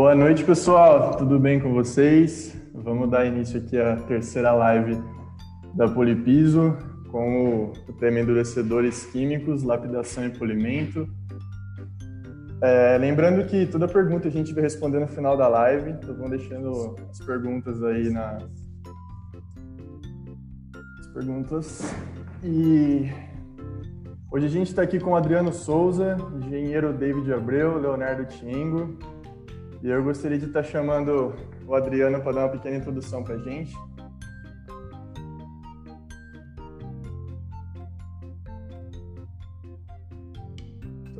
Boa noite, pessoal. Tudo bem com vocês? Vamos dar início aqui à terceira live da Polipiso com o tema endurecedores químicos, lapidação e polimento. É, lembrando que toda pergunta a gente vai responder no final da live, então vão deixando as perguntas aí na as perguntas. E hoje a gente está aqui com o Adriano Souza, engenheiro David Abreu, Leonardo Tiengo, e eu gostaria de estar chamando o Adriano para dar uma pequena introdução para a gente.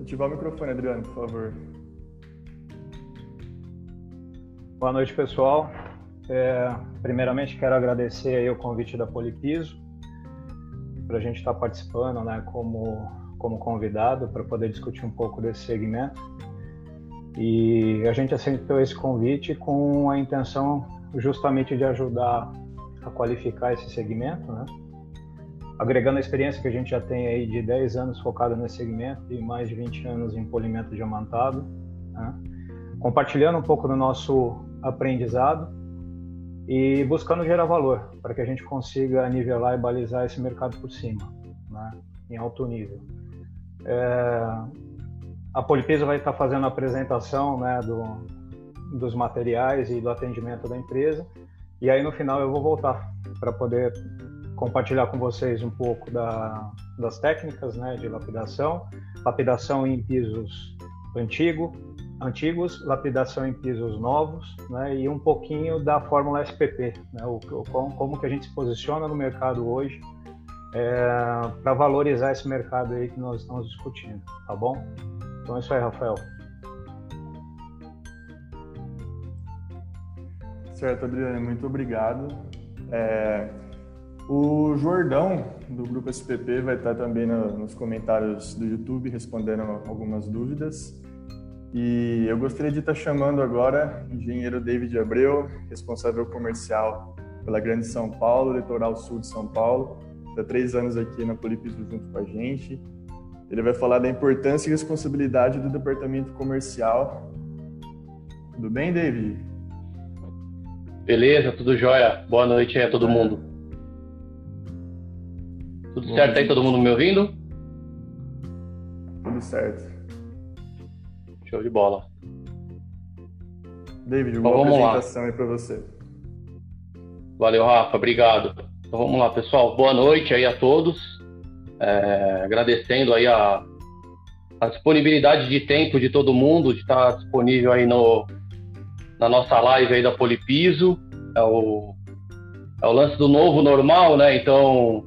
Ativar o microfone, Adriano, por favor. Boa noite, pessoal. É, primeiramente, quero agradecer aí o convite da Polipiso para a gente estar participando né, como, como convidado para poder discutir um pouco desse segmento. E a gente aceitou esse convite com a intenção justamente de ajudar a qualificar esse segmento, né? agregando a experiência que a gente já tem aí de 10 anos focado nesse segmento e mais de 20 anos em polimento diamantado, né? compartilhando um pouco do nosso aprendizado e buscando gerar valor para que a gente consiga nivelar e balizar esse mercado por cima, né? em alto nível. É a Polipesa vai estar fazendo a apresentação né, do, dos materiais e do atendimento da empresa. E aí no final eu vou voltar para poder compartilhar com vocês um pouco da, das técnicas né, de lapidação, lapidação em pisos antigo, antigos, lapidação em pisos novos, né, e um pouquinho da fórmula SPP, né, o, como, como que a gente se posiciona no mercado hoje é, para valorizar esse mercado aí que nós estamos discutindo, tá bom? Então é isso aí, Rafael. Certo, Adriano, muito obrigado. É, o Jordão, do Grupo SPP, vai estar também no, nos comentários do YouTube respondendo algumas dúvidas. E eu gostaria de estar chamando agora o engenheiro David Abreu, responsável comercial pela Grande São Paulo, litoral sul de São Paulo. Está três anos aqui na Polipiso junto com a gente. Ele vai falar da importância e responsabilidade do departamento comercial. Tudo bem, David? Beleza, tudo jóia. Boa noite aí a todo mundo. Tudo Bom certo aí, todo mundo me ouvindo? Tudo certo. Show de bola. David, uma então, apresentação lá. aí para você. Valeu, Rafa, obrigado. Então vamos lá, pessoal. Boa noite aí a todos. É, agradecendo aí a, a, disponibilidade de tempo de todo mundo, de estar disponível aí no, na nossa live aí da Polipiso. É o, é o lance do novo normal, né? Então,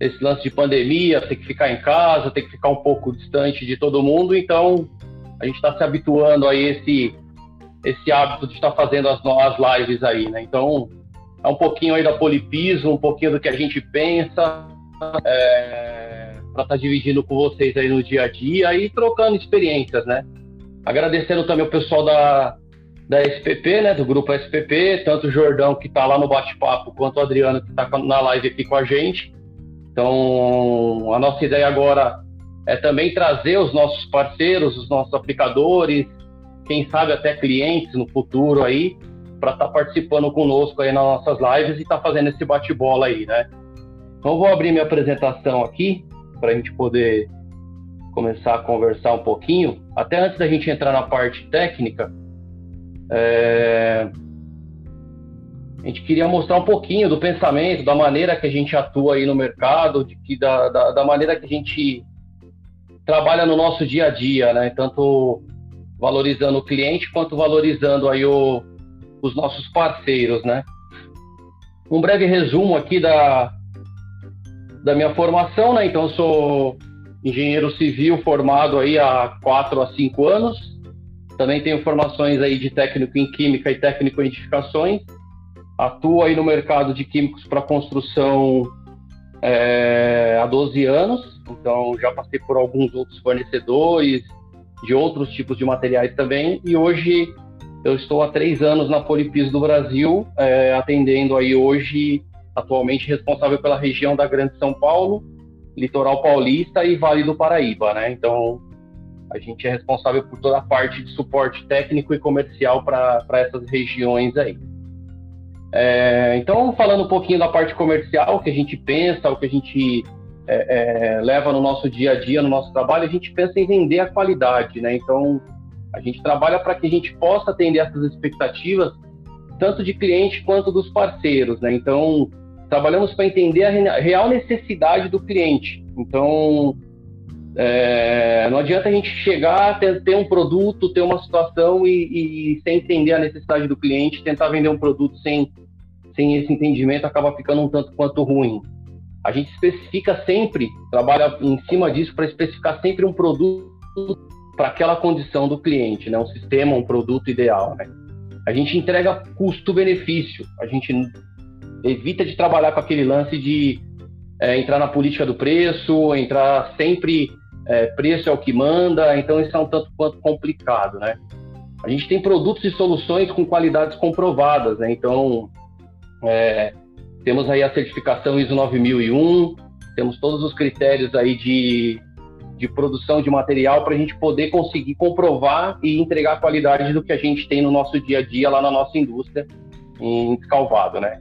esse lance de pandemia, tem que ficar em casa, tem que ficar um pouco distante de todo mundo. Então, a gente está se habituando a esse, esse hábito de estar fazendo as, as lives aí, né? Então, é um pouquinho aí da Polipiso, um pouquinho do que a gente pensa, é, para estar tá dividindo com vocês aí no dia a dia e trocando experiências, né? Agradecendo também o pessoal da, da SPP, né, do grupo SPP, tanto o Jordão que está lá no bate-papo, quanto o Adriano que está na live aqui com a gente. Então, a nossa ideia agora é também trazer os nossos parceiros, os nossos aplicadores, quem sabe até clientes no futuro aí, para estar tá participando conosco aí nas nossas lives e estar tá fazendo esse bate-bola aí, né? Então vou abrir minha apresentação aqui para a gente poder começar a conversar um pouquinho. Até antes da gente entrar na parte técnica, é... a gente queria mostrar um pouquinho do pensamento, da maneira que a gente atua aí no mercado, de que da, da, da maneira que a gente trabalha no nosso dia a dia, né? Tanto valorizando o cliente quanto valorizando aí o, os nossos parceiros, né? Um breve resumo aqui da, da minha formação, né? Então eu sou engenheiro civil formado aí há quatro a cinco anos. Também tenho formações aí de técnico em química e técnico em edificações. Atuo aí no mercado de químicos para construção é, há 12 anos. Então já passei por alguns outros fornecedores de outros tipos de materiais também. E hoje eu estou há três anos na Polipiso do Brasil, é, atendendo aí hoje atualmente responsável pela região da Grande São Paulo, Litoral Paulista e Vale do Paraíba, né? Então, A gente é responsável por toda a parte de suporte técnico e comercial para essas regiões aí. É, então, falando um pouquinho da parte comercial, o que a gente pensa, o que a gente é, é, leva no nosso dia a dia, no nosso trabalho, a gente pensa em vender a qualidade, né? Então, a gente trabalha para que a gente possa atender essas expectativas, tanto de cliente quanto dos parceiros, né? Então, trabalhamos para entender a real necessidade do cliente. Então, é, não adianta a gente chegar, ter, ter, um produto, ter uma situação e, e, sem entender a necessidade do cliente, tentar vender um produto sem, sem esse entendimento acaba ficando um tanto quanto ruim. A gente especifica sempre, trabalha em cima disso para especificar sempre um produto para aquela condição do cliente, né? um sistema, um produto ideal. Né? A gente entrega custo-benefício, a gente evita de trabalhar com aquele lance de é, entrar na política do preço, entrar sempre é, preço é o que manda, então isso é um tanto quanto complicado, né? A gente tem produtos e soluções com qualidades comprovadas, né? Então, é, temos aí a certificação ISO 9001, temos todos os critérios aí de, de produção de material para a gente poder conseguir comprovar e entregar a qualidade do que a gente tem no nosso dia a dia lá na nossa indústria em Descalvado, né?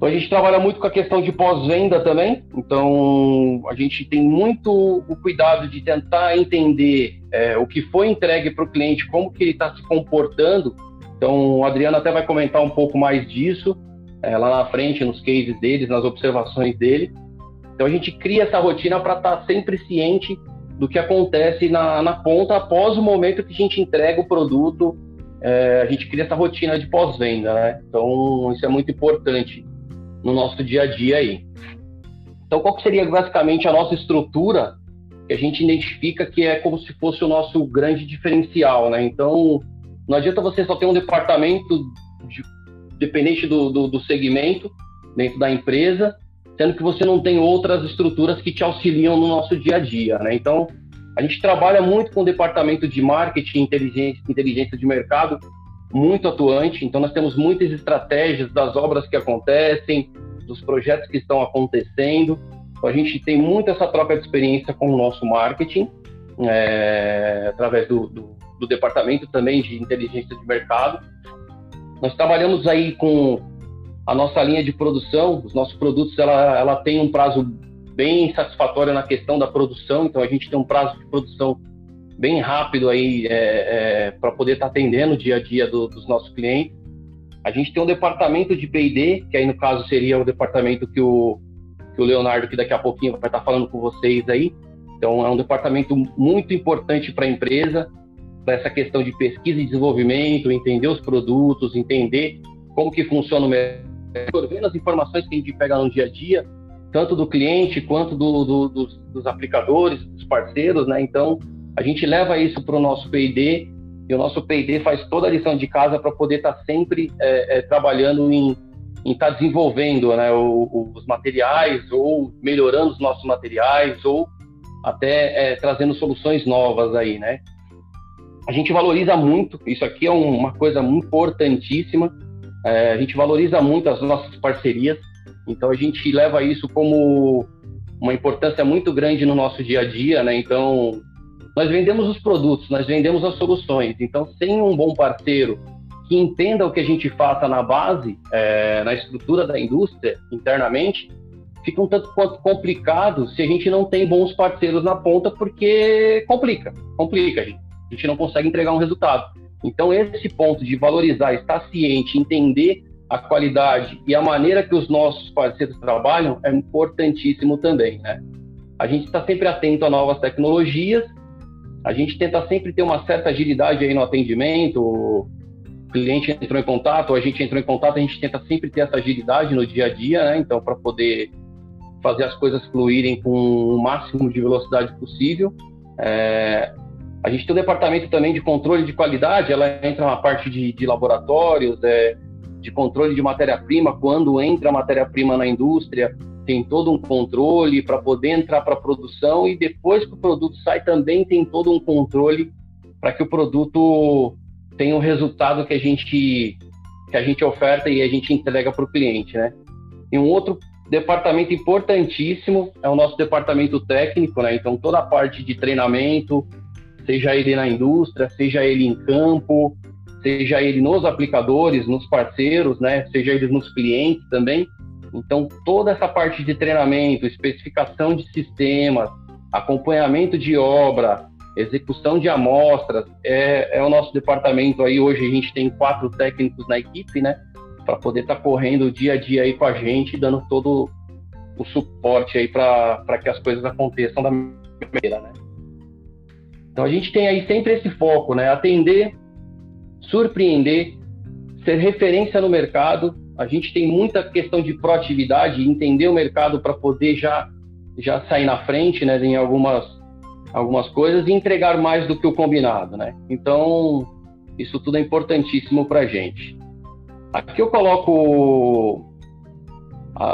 Então a gente trabalha muito com a questão de pós-venda também. Então a gente tem muito o cuidado de tentar entender é, o que foi entregue para o cliente, como que ele está se comportando. Então o Adriano até vai comentar um pouco mais disso é, lá na frente, nos cases deles, nas observações dele. Então a gente cria essa rotina para estar tá sempre ciente do que acontece na, na ponta após o momento que a gente entrega o produto. É, a gente cria essa rotina de pós-venda, né? Então isso é muito importante no nosso dia a dia aí. Então, qual seria basicamente a nossa estrutura que a gente identifica que é como se fosse o nosso grande diferencial, né? Então, não adianta você só ter um departamento de, dependente do, do, do segmento dentro da empresa, sendo que você não tem outras estruturas que te auxiliam no nosso dia a dia, né? Então, a gente trabalha muito com o departamento de marketing, inteligência, inteligência de mercado, muito atuante, então nós temos muitas estratégias das obras que acontecem, dos projetos que estão acontecendo. Então, a gente tem muito essa troca de experiência com o nosso marketing, é, através do, do, do, departamento também de inteligência de mercado. Nós trabalhamos aí com a nossa linha de produção, os nossos produtos, ela, ela tem um prazo bem satisfatório na questão da produção, então a gente tem um prazo de produção bem rápido aí é, é, para poder estar tá atendendo o dia a dia do, dos nossos clientes. A gente tem um departamento de P&D, que aí no caso seria o departamento que o, que o Leonardo, que daqui a pouquinho vai estar tá falando com vocês aí. Então é um departamento muito importante para a empresa, para essa questão de pesquisa e desenvolvimento, entender os produtos, entender como que funciona o mercado, as informações que a gente pega no dia a dia, tanto do cliente quanto do, do, dos, dos aplicadores, dos parceiros, né? Então a gente leva isso para o nosso P&D e o nosso P&D faz toda a lição de casa para poder estar tá sempre é, é, trabalhando em estar tá desenvolvendo né, o, os materiais ou melhorando os nossos materiais ou até é, trazendo soluções novas aí, né? A gente valoriza muito, isso aqui é um, uma coisa importantíssima, é, a gente valoriza muito as nossas parcerias, então a gente leva isso como uma importância muito grande no nosso dia a dia, né? Então nós vendemos os produtos, nós vendemos as soluções. Então, sem um bom parceiro que entenda o que a gente faça na base, é, na estrutura da indústria, internamente, fica um tanto quanto complicado se a gente não tem bons parceiros na ponta, porque complica, complica, a gente, a gente não consegue entregar um resultado. Então, esse ponto de valorizar, estar ciente, entender a qualidade e a maneira que os nossos parceiros trabalham é importantíssimo também, né? A gente está sempre atento a novas tecnologias a gente tenta sempre ter uma certa agilidade aí no atendimento. O cliente entrou em contato, a gente entrou em contato, a gente tenta sempre ter essa agilidade no dia a dia, né? Então, para poder fazer as coisas fluírem com o máximo de velocidade possível. É, a gente tem um departamento também de controle de qualidade, ela entra na parte de, de laboratórios, é, de controle de matéria-prima, quando entra matéria-prima na indústria, tem todo um controle para poder entrar para a produção e depois que o produto sai também tem todo um controle para que o produto tenha o resultado que a gente que a gente oferta e a gente entrega para o cliente, né? E um outro departamento importantíssimo é o nosso departamento técnico, né? Então toda a parte de treinamento, seja ele na indústria, seja ele em campo, seja ele nos aplicadores, nos parceiros, né, seja ele nos clientes também. Então, toda essa parte de treinamento, especificação de sistemas, acompanhamento de obra, execução de amostras, é, é o nosso departamento aí. Hoje a gente tem quatro técnicos na equipe, né? Para poder estar tá correndo dia a dia aí com a gente, dando todo o suporte aí para que as coisas aconteçam da maneira, né? Então a gente tem aí sempre esse foco, né? Atender, surpreender, ser referência no mercado. A gente tem muita questão de proatividade, entender o mercado para poder já já sair na frente, né, em algumas algumas coisas e entregar mais do que o combinado, né? Então, isso tudo é importantíssimo para a gente. Aqui eu coloco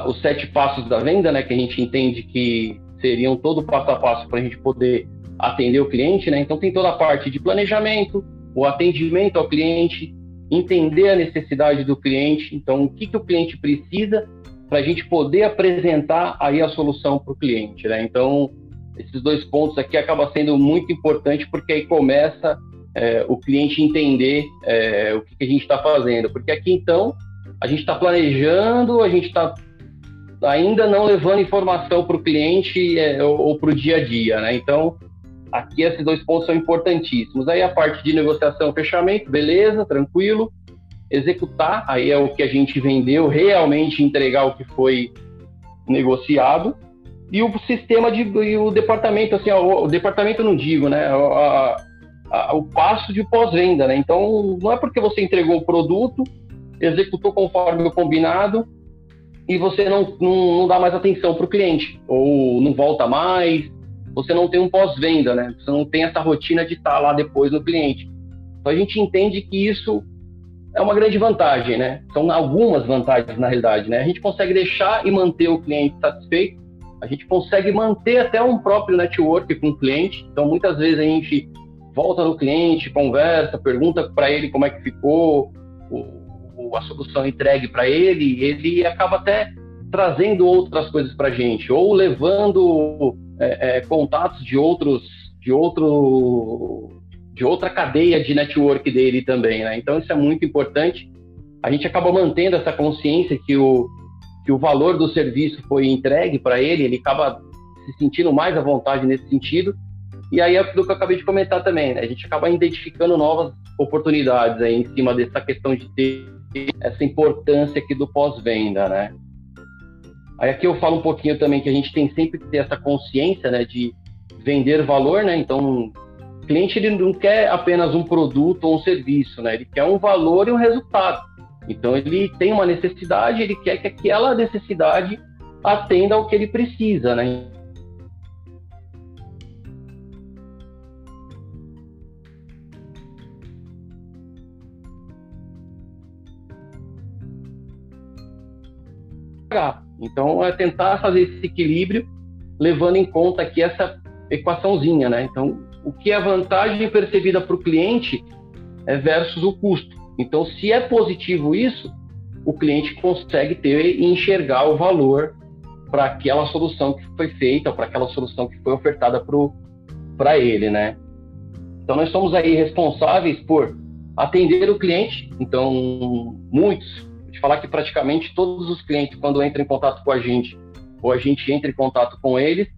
os sete passos da venda, né? Que a gente entende que seriam todo passo a passo para a gente poder atender o cliente, né? Então tem toda a parte de planejamento, o atendimento ao cliente, entender a necessidade do cliente, então o que, que o cliente precisa para a gente poder apresentar aí a solução para o cliente, né? Então esses dois pontos aqui acaba sendo muito importante porque aí começa é, o cliente entender é, o que, que, a gente está fazendo, porque aqui então a gente está planejando, a gente está ainda não levando informação para o cliente é, ou, ou para o dia a dia, né? Então aqui esses dois pontos são importantíssimos. Aí a parte de negociação, fechamento, beleza, tranquilo. Executar, aí é o que a gente vendeu, realmente entregar o que foi negociado e o sistema de e o departamento assim ó, o departamento não digo né a, a, o passo de pós-venda né então não é porque você entregou o produto executou conforme o combinado e você não, não, não dá mais atenção para o cliente ou não volta mais você não tem um pós-venda né? Você não tem essa rotina de estar tá lá depois no cliente. Então a gente entende que isso é uma grande vantagem né? São algumas vantagens na realidade né? A gente consegue deixar e manter o cliente satisfeito. A gente consegue manter até um próprio network com o cliente. Então, muitas vezes a gente volta no cliente, conversa, pergunta para ele como é que ficou o, a solução entregue para ele, ele acaba até trazendo outras coisas para a gente, ou levando é, é, contatos de outros, de outro, de outra cadeia de network dele também, né? Então isso é muito importante. A gente acaba mantendo essa consciência que o que o valor do serviço foi entregue para ele, ele acaba se sentindo mais à vontade nesse sentido. E aí é aquilo que eu acabei de comentar também, né? a gente acaba identificando novas oportunidades aí em cima dessa questão de ter essa importância aqui do pós-venda, né? Aí aqui eu falo um pouquinho também que a gente tem sempre que ter essa consciência, né, de vender valor, né? Então, o cliente ele não quer apenas um produto ou um serviço, né? Ele quer um valor e um resultado. Então ele tem uma necessidade, ele quer que aquela necessidade atenda ao que ele precisa, né? Então é tentar fazer esse equilíbrio, levando em conta aqui essa equaçãozinha, né? Então, o que é a vantagem percebida para o cliente é versus o custo. Então, se é positivo isso, o cliente consegue ter e enxergar o valor para aquela solução que foi feita, para aquela solução que foi ofertada para ele, né? Então, nós somos aí responsáveis por atender o cliente. Então, muitos, te falar que praticamente todos os clientes, quando entram em contato com a gente, ou a gente entra em contato com eles,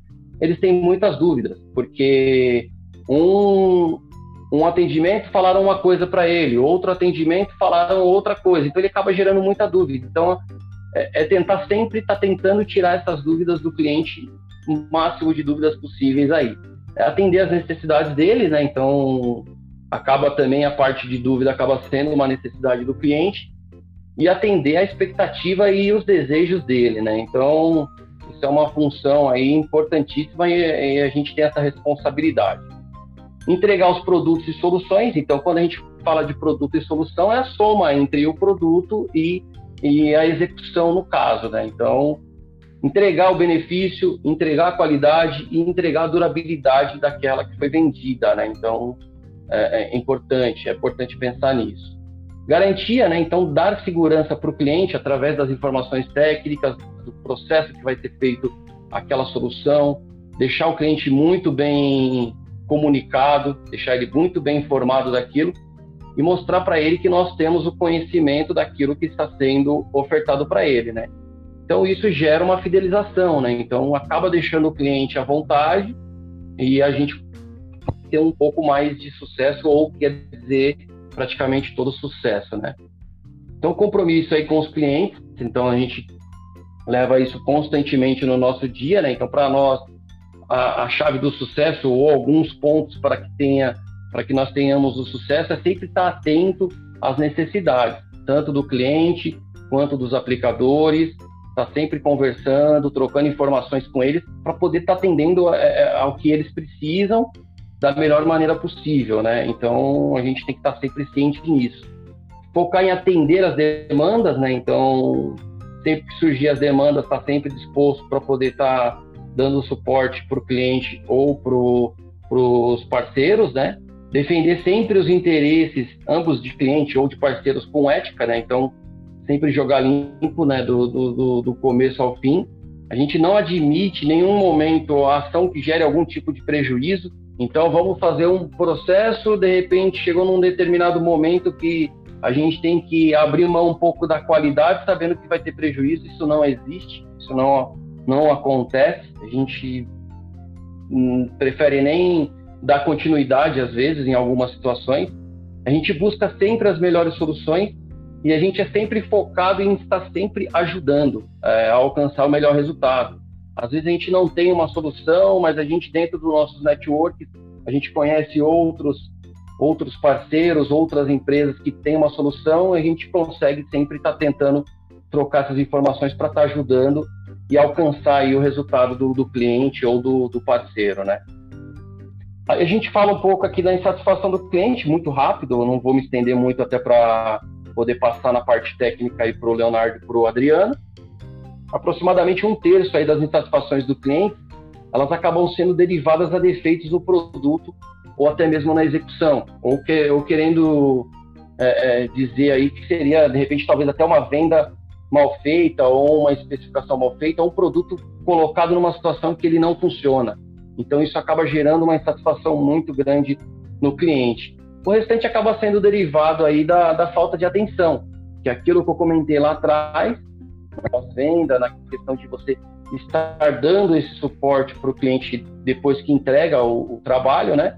eles têm muitas dúvidas, porque um, um atendimento falaram uma coisa para ele, outro atendimento falaram outra coisa. Então ele acaba gerando muita dúvida. Então é, é tentar sempre estar tá tentando tirar essas dúvidas do cliente, o máximo de dúvidas possíveis aí. É atender as necessidades dele, né? Então acaba também a parte de dúvida acaba sendo uma necessidade do cliente e atender a expectativa e os desejos dele, né? Então isso é uma função aí importantíssima e, e a gente tem essa responsabilidade entregar os produtos e soluções. Então, quando a gente fala de produto e solução, é a soma entre o produto e, e a execução no caso, né? Então, entregar o benefício, entregar a qualidade e entregar a durabilidade daquela que foi vendida, né? Então, é, é importante, é importante pensar nisso. Garantia, né? Então, dar segurança para o cliente através das informações técnicas, do processo que vai ser feito aquela solução, deixar o cliente muito bem comunicado, deixar ele muito bem informado daquilo e mostrar para ele que nós temos o conhecimento daquilo que está sendo ofertado para ele, né? Então isso gera uma fidelização, né? Então acaba deixando o cliente à vontade e a gente ter um pouco mais de sucesso ou quer dizer praticamente todo sucesso, né? Então compromisso aí com os clientes, então a gente leva isso constantemente no nosso dia, né? Então para nós a, a, chave do sucesso ou alguns pontos para que tenha para que nós tenhamos o sucesso é sempre estar atento às necessidades, tanto do cliente quanto dos aplicadores, estar tá sempre conversando, trocando informações com eles para poder estar tá atendendo é, é, ao que eles precisam da melhor maneira possível, né? Então a gente tem que estar tá sempre ciente nisso. Focar em atender as demandas, né? Então sempre que surgir as demandas, está sempre disposto para poder estar tá dando suporte para o cliente ou para os parceiros, né? Defender sempre os interesses, ambos de cliente ou de parceiros com ética, né? Então, sempre jogar limpo, né? Do, do, do começo ao fim. A gente não admite em nenhum momento a ação que gere algum tipo de prejuízo. Então, vamos fazer um processo, de repente chegou num determinado momento que a gente tem que abrir mão um pouco da qualidade, sabendo que vai ter prejuízo. Isso não existe, isso não não acontece. A gente hum, prefere nem dar continuidade, às vezes, em algumas situações. A gente busca sempre as melhores soluções e a gente é sempre focado em estar sempre ajudando é, a alcançar o melhor resultado. Às vezes a gente não tem uma solução, mas a gente, dentro dos nossos networks, a gente conhece outros outros parceiros, outras empresas que têm uma solução, a gente consegue sempre estar tentando trocar essas informações para estar ajudando e alcançar aí o resultado do, do cliente ou do, do, parceiro, né? A gente fala um pouco aqui da insatisfação do cliente, muito rápido, eu não vou me estender muito até para poder passar na parte técnica aí para o Leonardo e para o Adriano. Aproximadamente um terço aí das insatisfações do cliente, elas acabam sendo derivadas a defeitos do produto ou até mesmo na execução, ou, que, ou querendo é, é, dizer aí que seria, de repente, talvez até uma venda mal feita ou uma especificação mal feita ou um produto colocado numa situação que ele não funciona. Então isso acaba gerando uma insatisfação muito grande no cliente. O restante acaba sendo derivado aí da, da falta de atenção, que é aquilo que eu comentei lá atrás, na venda, na questão de você estar dando esse suporte para o cliente depois que entrega o, o trabalho, né?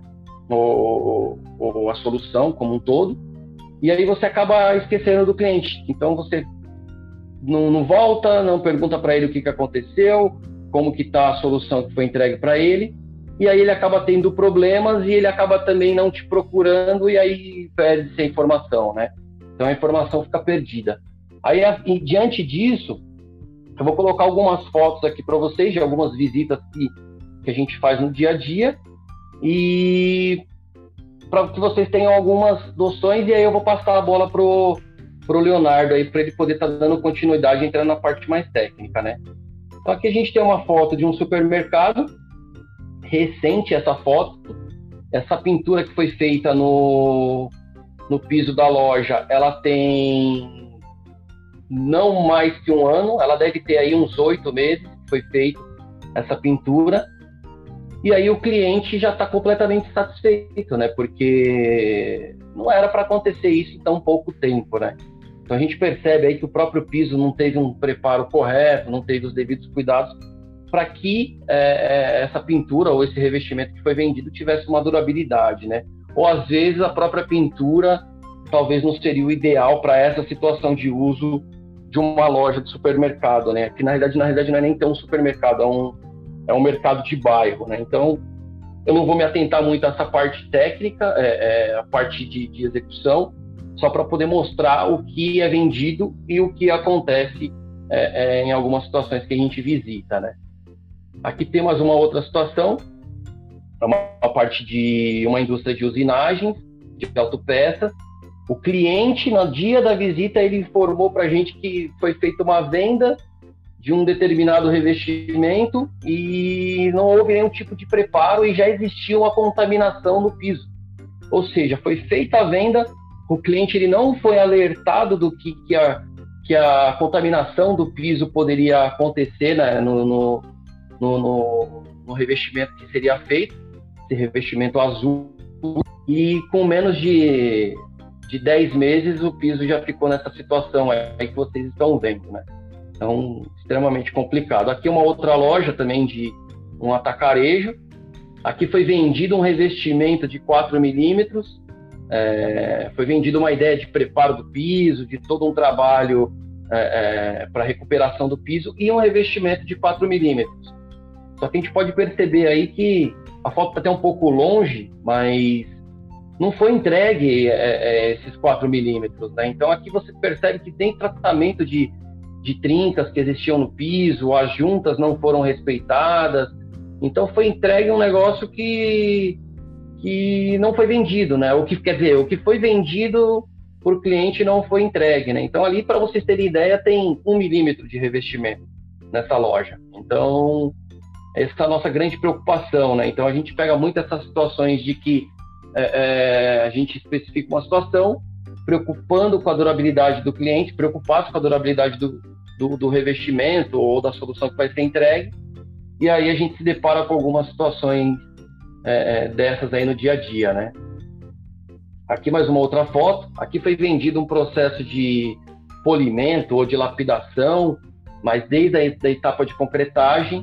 Ou, ou, a solução como um todo. E aí você acaba esquecendo do cliente. Então você não, não volta, não pergunta para ele o que, que aconteceu, como que está a solução que foi entregue para ele, e aí ele acaba tendo problemas e ele acaba também não te procurando e aí perde-se a informação, né? Então a informação fica perdida. Aí, diante disso, eu vou colocar algumas fotos aqui para vocês de algumas visitas que, que a gente faz no dia a dia. E para que vocês tenham algumas noções e aí eu vou passar a bola pro para o Leonardo aí para ele poder estar tá dando continuidade entrando na parte mais técnica, né? Então aqui a gente tem uma foto de um supermercado. Recente essa foto, essa pintura que foi feita no no piso da loja, ela tem não mais que um ano, ela deve ter aí uns oito meses que foi feita essa pintura. E aí o cliente já está completamente satisfeito, né? Porque não era para acontecer isso em tão pouco tempo, né? Então a gente percebe aí que o próprio piso não teve um preparo correto, não teve os devidos cuidados para que é, é, essa pintura ou esse revestimento que foi vendido tivesse uma durabilidade, né? Ou às vezes a própria pintura talvez não seria o ideal para essa situação de uso de uma loja de supermercado, né? Que na realidade, na realidade não é nem tão um supermercado, é um, é um mercado de bairro, né? Então eu não vou me atentar muito a essa parte técnica, é, é a parte de, de execução, só para poder mostrar o que é vendido e o que acontece é, é, em algumas situações que a gente visita, né? Aqui temos uma outra situação, é uma, uma parte de uma indústria de usinagem, de autopeças. O cliente, no dia da visita, ele informou para a gente que foi feita uma venda de um determinado revestimento e não houve nenhum tipo de preparo e já existia uma contaminação no piso. Ou seja, foi feita a venda, o cliente ele não foi alertado do que, que, a, que a contaminação do piso poderia acontecer né, no, no, no, no, revestimento que seria feito. esse revestimento azul, e com menos de, de 10 meses o piso já ficou nessa situação aí que vocês estão vendo, né? Então, extremamente complicado. Aqui uma outra loja também de um atacarejo. Aqui foi vendido um revestimento de 4 milímetros, é, foi vendida uma ideia de preparo do piso, de todo um trabalho é, é, para recuperação do piso e um revestimento de 4 milímetros. Só que a gente pode perceber aí que a foto está até um pouco longe, mas não foi entregue é, é, esses 4 milímetros. Né? Então aqui você percebe que tem tratamento de, de trincas que existiam no piso, as juntas não foram respeitadas. Então foi entregue um negócio que que não foi vendido, né? O que quer dizer, o que foi vendido para o cliente não foi entregue, né? Então ali, para vocês terem ideia, tem um milímetro de revestimento nessa loja. Então essa é a nossa grande preocupação, né? Então a gente pega muito essas situações de que é, é, a gente especifica uma situação preocupando com a durabilidade do cliente, preocupado com a durabilidade do, do, do revestimento ou da solução que vai ser entregue, e aí a gente se depara com algumas situações é, é, dessas aí no dia a dia, né? Aqui mais uma outra foto. Aqui foi vendido um processo de polimento ou de lapidação, mas desde a etapa de concretagem,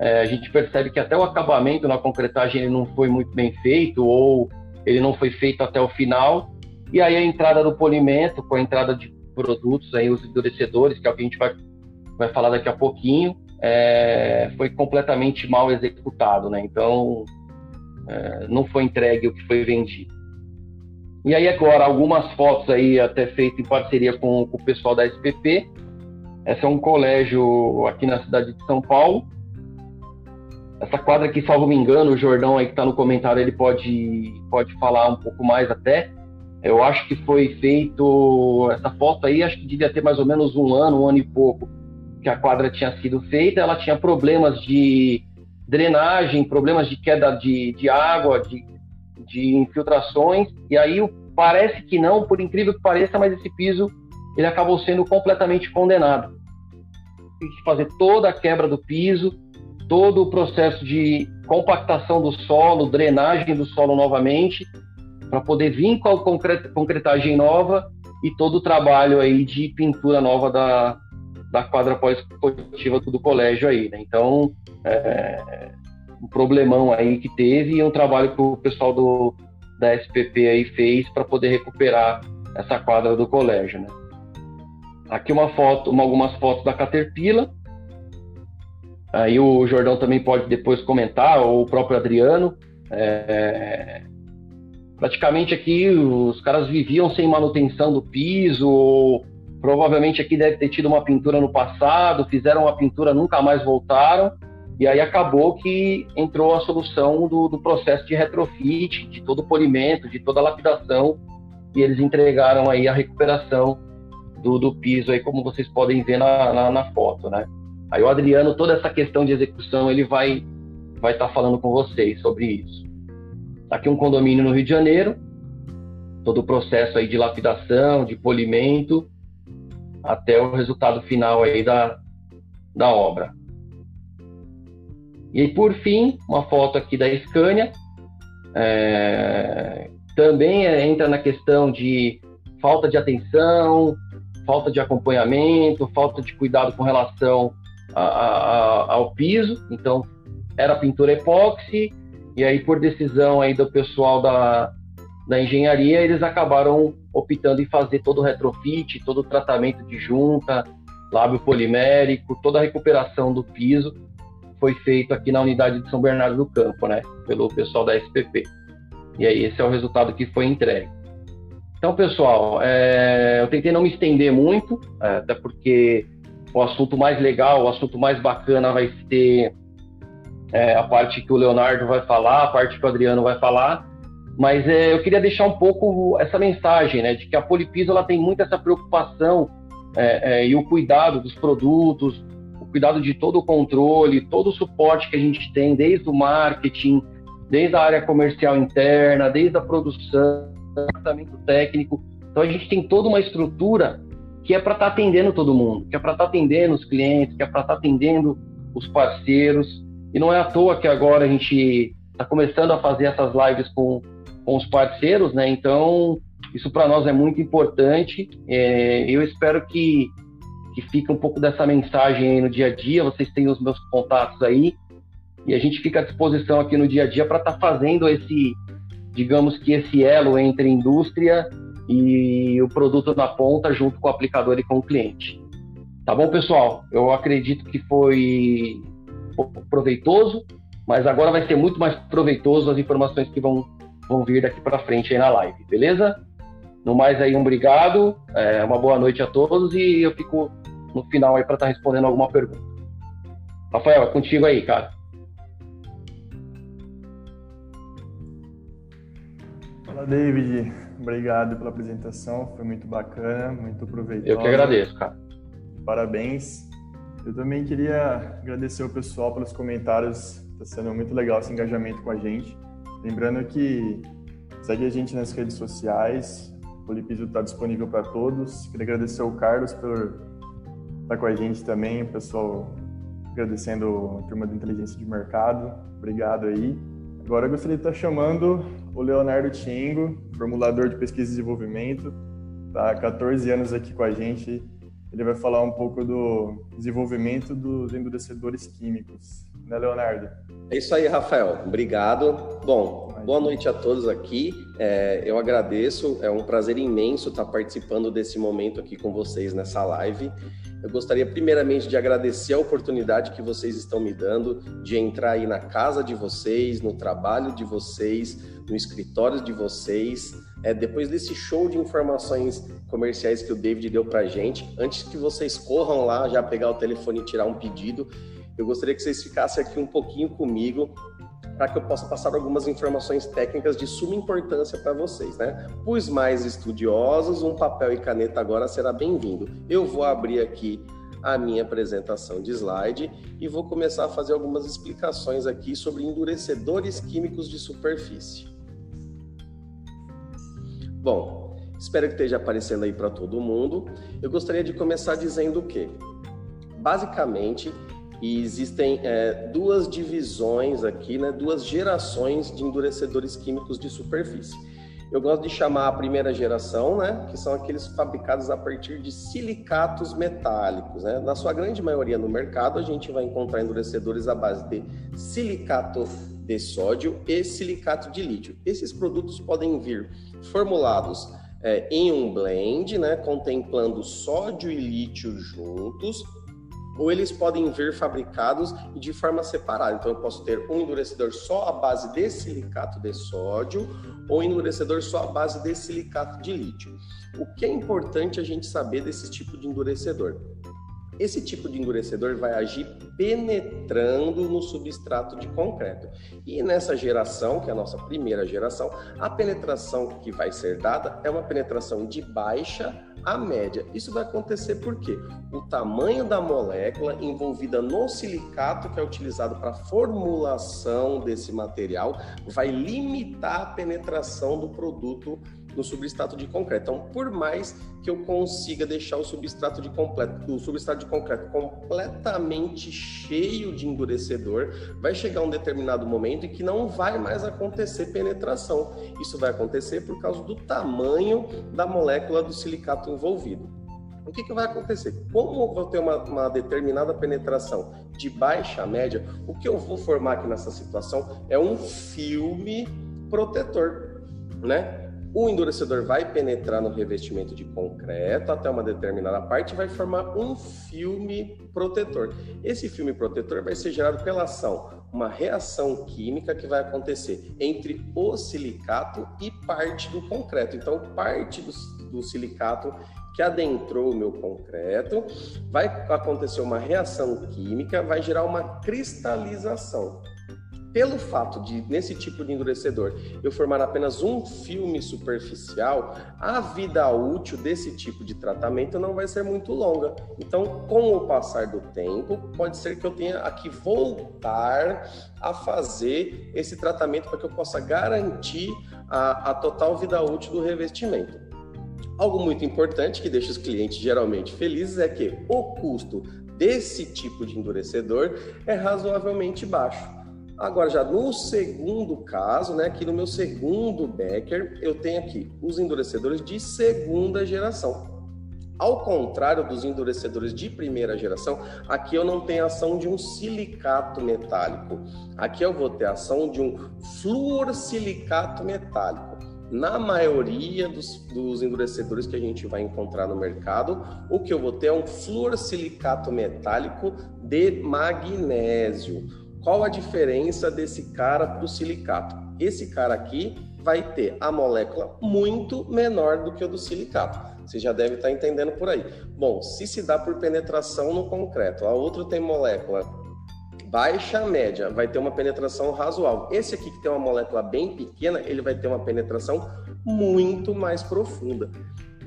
é, a gente percebe que até o acabamento na concretagem ele não foi muito bem feito ou ele não foi feito até o final. E aí a entrada do polimento, com a entrada de produtos, aí os endurecedores, que é o que a gente vai, vai falar daqui a pouquinho, é, foi completamente mal executado, né? Então, é, não foi entregue o que foi vendido. E aí agora algumas fotos aí até feitas em parceria com, com, o pessoal da SPP. Essa é um colégio aqui na cidade de São Paulo. Essa quadra aqui, salvo me engano, o Jordão aí que está no comentário, ele pode, pode falar um pouco mais até. Eu acho que foi feito essa foto aí, acho que devia ter mais ou menos um ano, um ano e pouco que a quadra tinha sido feita. Ela tinha problemas de drenagem, problemas de queda de, de água, de, de infiltrações, e aí parece que não, por incrível que pareça, mas esse piso ele acabou sendo completamente condenado. Tem que fazer toda a quebra do piso, todo o processo de compactação do solo, drenagem do solo novamente, para poder vir com a concretagem nova e todo o trabalho aí de pintura nova da, da quadra pós-esportiva do colégio aí, né? Então, é, um problemão aí que teve e um trabalho que o pessoal do, da SPP aí fez para poder recuperar essa quadra do colégio, né? Aqui uma foto, uma, algumas fotos da Caterpillar. Aí o Jordão também pode depois comentar, ou o próprio Adriano. É, praticamente aqui os caras viviam sem manutenção do piso, provavelmente aqui deve ter tido uma pintura no passado, fizeram uma pintura, nunca mais voltaram. E aí acabou que entrou a solução do, do processo de retrofit, de todo o polimento, de toda a lapidação, e eles entregaram aí a recuperação do, do piso, aí como vocês podem ver na, na, na, foto, né? Aí o Adriano, toda essa questão de execução, ele vai vai estar tá falando com vocês sobre isso. Aqui um condomínio no Rio de Janeiro, todo o processo aí de lapidação, de polimento, até o resultado final aí da, da obra. E por fim, uma foto aqui da Scania. É, também entra na questão de falta de atenção, falta de acompanhamento, falta de cuidado com relação a, a, ao piso. Então, era pintura epóxi, e aí por decisão aí do pessoal da, da engenharia, eles acabaram optando em fazer todo o retrofit, todo o tratamento de junta, lábio polimérico, toda a recuperação do piso foi feito aqui na unidade de São Bernardo do Campo, né, pelo pessoal da SPP. E aí esse é o resultado que foi entregue. Então, pessoal, é, eu tentei não me estender muito, é, até porque o assunto mais legal, o assunto mais bacana vai ser é, a parte que o Leonardo vai falar, a parte que o Adriano vai falar. Mas é, eu queria deixar um pouco essa mensagem, né, de que a Polipiso ela tem muito essa preocupação é, é, e o cuidado dos produtos, cuidado de todo o controle, todo o suporte que a gente tem, desde o marketing, desde a área comercial interna, desde a produção, departamento técnico. Então a gente tem toda uma estrutura que é para estar tá atendendo todo mundo, que é para estar tá atendendo os clientes, que é para estar tá atendendo os parceiros. E não é à toa que agora a gente está começando a fazer essas lives com, com os parceiros, né? Então, isso para nós é muito importante. É, eu espero que, que fique um pouco dessa mensagem aí no dia a dia. Vocês têm os meus contatos aí. E a gente fica à disposição aqui no dia a dia para estar tá fazendo esse, digamos que esse elo entre indústria e o produto na ponta junto com o aplicador e com o cliente. Tá bom, pessoal? Eu acredito que foi proveitoso, mas agora vai ser muito mais proveitoso as informações que vão, vão vir daqui para frente aí na live, beleza? No mais aí, um obrigado, é, uma boa noite a todos e eu fico no final aí para estar tá respondendo alguma pergunta. Rafael, é contigo aí, cara. Fala, David. Obrigado pela apresentação, foi muito bacana, muito proveitosa. Eu que agradeço, cara. Parabéns. Eu também queria agradecer o pessoal pelos comentários, está sendo muito legal esse engajamento com a gente. Lembrando que segue a gente nas redes sociais, o Polipiso está disponível para todos. Queria agradecer ao Carlos por estar com a gente também, o pessoal agradecendo a turma da inteligência de mercado. Obrigado aí. Agora eu gostaria de estar chamando o Leonardo Tingo, formulador de pesquisa e desenvolvimento. Está há 14 anos aqui com a gente. Ele vai falar um pouco do desenvolvimento dos endurecedores químicos. Né, Leonardo? É isso aí, Rafael. Obrigado. Bom, boa noite a todos aqui. É, eu agradeço. É um prazer imenso estar participando desse momento aqui com vocês nessa live. Eu gostaria primeiramente de agradecer a oportunidade que vocês estão me dando de entrar aí na casa de vocês, no trabalho de vocês, no escritório de vocês. É, depois desse show de informações comerciais que o David deu para gente, antes que vocês corram lá já pegar o telefone e tirar um pedido, eu gostaria que vocês ficassem aqui um pouquinho comigo para que eu possa passar algumas informações técnicas de suma importância para vocês, né? Os mais estudiosos, um papel e caneta agora será bem-vindo. Eu vou abrir aqui a minha apresentação de slide e vou começar a fazer algumas explicações aqui sobre endurecedores químicos de superfície. Bom, espero que esteja aparecendo aí para todo mundo. Eu gostaria de começar dizendo o quê? Basicamente, e existem é, duas divisões aqui, né, duas gerações de endurecedores químicos de superfície. Eu gosto de chamar a primeira geração, né, que são aqueles fabricados a partir de silicatos metálicos. Né? Na sua grande maioria no mercado, a gente vai encontrar endurecedores à base de silicato de sódio e silicato de lítio. Esses produtos podem vir formulados é, em um blend, né, contemplando sódio e lítio juntos, ou eles podem vir fabricados de forma separada. Então, eu posso ter um endurecedor só à base de silicato de sódio ou endurecedor só à base de silicato de lítio. O que é importante a gente saber desse tipo de endurecedor? Esse tipo de endurecedor vai agir penetrando no substrato de concreto. E nessa geração, que é a nossa primeira geração, a penetração que vai ser dada é uma penetração de baixa a média. Isso vai acontecer porque o tamanho da molécula envolvida no silicato que é utilizado para a formulação desse material vai limitar a penetração do produto no substrato de concreto. Então, por mais que eu consiga deixar o substrato de, completo, o substrato de concreto completamente cheio de endurecedor, vai chegar um determinado momento em que não vai mais acontecer penetração. Isso vai acontecer por causa do tamanho da molécula do silicato envolvido. O que, que vai acontecer? Como eu vou ter uma, uma, determinada penetração de baixa a média, o que eu vou formar aqui nessa situação é um filme protetor, né? O endurecedor vai penetrar no revestimento de concreto até uma determinada parte e vai formar um filme protetor. Esse filme protetor vai ser gerado pela ação, uma reação química que vai acontecer entre o silicato e parte do concreto. Então, parte do, do silicato que adentrou o meu concreto, vai acontecer uma reação química, vai gerar uma cristalização pelo fato de, nesse tipo de endurecedor, eu formar apenas um filme superficial, a vida útil desse tipo de tratamento não vai ser muito longa. Então, com o passar do tempo, pode ser que eu tenha que voltar a fazer esse tratamento para que eu possa garantir a, a total vida útil do revestimento. Algo muito importante que deixa os clientes geralmente felizes é que o custo desse tipo de endurecedor é razoavelmente baixo. Agora, já no segundo caso, né, aqui no meu segundo Becker, eu tenho aqui os endurecedores de segunda geração. Ao contrário dos endurecedores de primeira geração, aqui eu não tenho ação de um silicato metálico. Aqui eu vou ter ação de um fluorsilicato metálico. Na maioria dos, dos, endurecedores que a gente vai encontrar no mercado, o que eu vou ter é um fluorsilicato metálico de magnésio. Qual a diferença desse cara para o silicato? Esse cara aqui vai ter a molécula muito menor do que o do silicato. Você já deve estar entendendo por aí. Bom, se se dá por penetração no concreto, a outra tem molécula baixa média, vai ter uma penetração razoável. Esse aqui que tem uma molécula bem pequena, ele vai ter uma penetração muito mais profunda.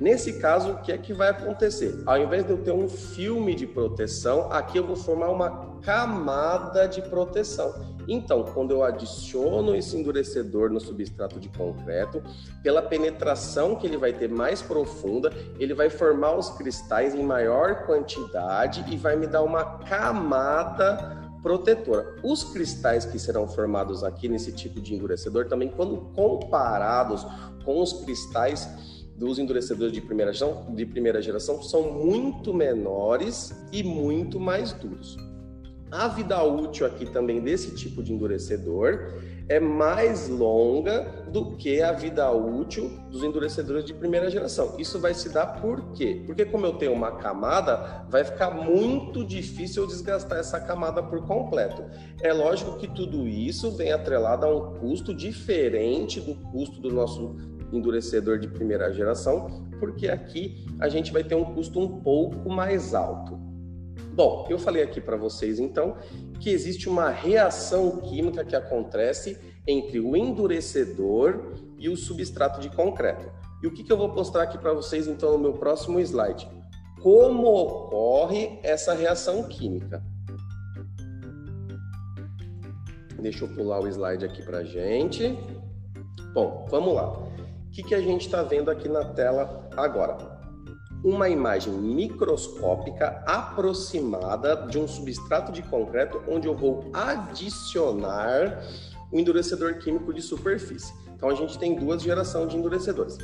Nesse caso, o que é que vai acontecer? Ao invés de eu ter um filme de proteção, aqui eu vou formar uma camada de proteção. Então, quando eu adiciono esse endurecedor no substrato de concreto, pela penetração que ele vai ter mais profunda, ele vai formar os cristais em maior quantidade e vai me dar uma camada protetora. Os cristais que serão formados aqui nesse tipo de endurecedor também, quando comparados com os cristais dos endurecedores de primeira geração, de primeira geração são muito menores e muito mais duros. A vida útil aqui também desse tipo de endurecedor é mais longa do que a vida útil dos endurecedores de primeira geração. Isso vai se dar por quê? Porque como eu tenho uma camada, vai ficar muito difícil eu desgastar essa camada por completo. É lógico que tudo isso vem atrelado a um custo diferente do custo do nosso endurecedor de primeira geração, porque aqui a gente vai ter um custo um pouco mais alto. Bom, eu falei aqui para vocês então que existe uma reação química que acontece entre o endurecedor e o substrato de concreto. E o que, que eu vou mostrar aqui para vocês então no meu próximo slide? Como ocorre essa reação química? Deixa eu pular o slide aqui para gente. Bom, vamos lá. O que, que a gente está vendo aqui na tela agora? Uma imagem microscópica aproximada de um substrato de concreto onde eu vou adicionar o endurecedor químico de superfície. Então a gente tem duas gerações de endurecedores.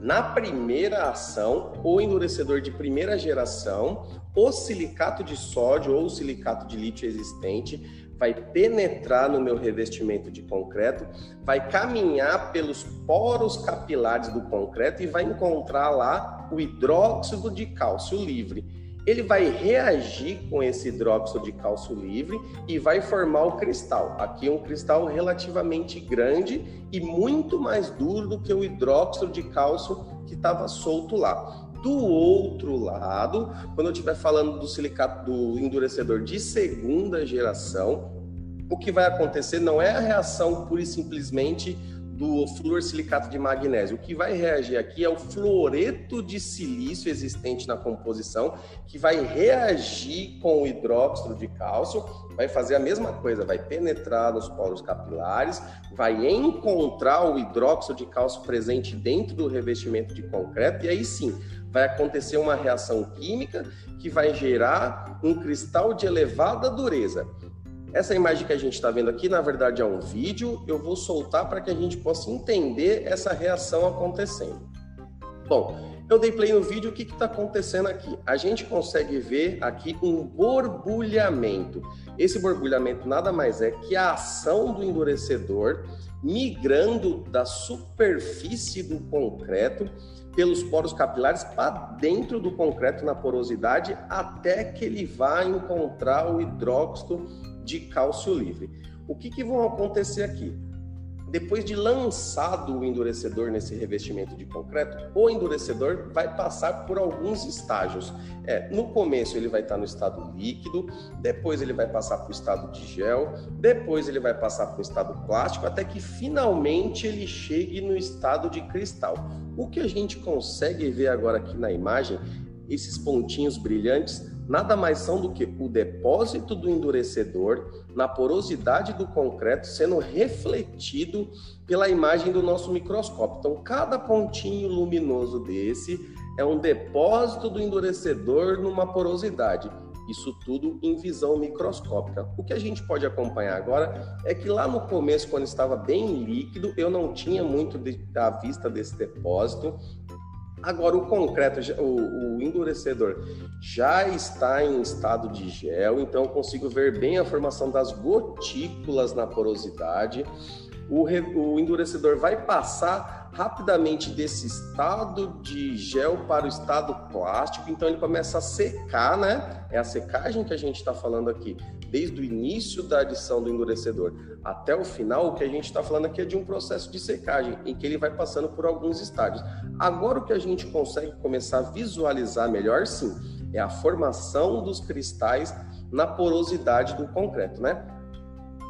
Na primeira ação, o endurecedor de primeira geração, o silicato de sódio ou o silicato de lítio existente vai penetrar no meu revestimento de concreto, vai caminhar pelos poros capilares do concreto e vai encontrar lá o hidróxido de cálcio livre. Ele vai reagir com esse hidróxido de cálcio livre e vai formar o cristal. Aqui é um cristal relativamente grande e muito mais duro do que o hidróxido de cálcio que estava solto lá. Do outro lado, quando eu estiver falando do silicato do endurecedor de segunda geração, o que vai acontecer não é a reação pura e simplesmente do fluorsilicato de magnésio. O que vai reagir aqui é o fluoreto de silício existente na composição, que vai reagir com o hidróxido de cálcio, vai fazer a mesma coisa, vai penetrar nos poros capilares, vai encontrar o hidróxido de cálcio presente dentro do revestimento de concreto, e aí sim, vai acontecer uma reação química que vai gerar um cristal de elevada dureza. Essa imagem que a gente está vendo aqui, na verdade, é um vídeo. Eu vou soltar para que a gente possa entender essa reação acontecendo. Bom, eu dei play no vídeo, o que está acontecendo aqui? A gente consegue ver aqui um borbulhamento. Esse borbulhamento nada mais é que a ação do endurecedor migrando da superfície do concreto pelos poros capilares para dentro do concreto na porosidade até que ele vá encontrar o hidróxido de cálcio livre. O que, que vão acontecer aqui? Depois de lançado o endurecedor nesse revestimento de concreto, o endurecedor vai passar por alguns estágios. É, no começo ele vai estar no estado líquido, depois ele vai passar para o estado de gel, depois ele vai passar para o estado plástico, até que finalmente ele chegue no estado de cristal. O que a gente consegue ver agora aqui na imagem, esses pontinhos brilhantes, nada mais são do que o depósito do endurecedor na porosidade do concreto sendo refletido pela imagem do nosso microscópio. Então, cada pontinho luminoso desse é um depósito do endurecedor numa porosidade. Isso tudo em visão microscópica. O que a gente pode acompanhar agora é que lá no começo, quando estava bem líquido, eu não tinha muito à vista desse depósito. Agora, o concreto, o, o, endurecedor já está em estado de gel, então eu consigo ver bem a formação das gotículas na porosidade. O, o endurecedor vai passar rapidamente desse estado de gel para o estado plástico, então ele começa a secar, né? É a secagem que a gente está falando aqui, desde o início da adição do endurecedor até o final, o que a gente está falando aqui é de um processo de secagem, em que ele vai passando por alguns estágios. Agora, o que a gente consegue começar a visualizar melhor, sim, é a formação dos cristais na porosidade do concreto, né?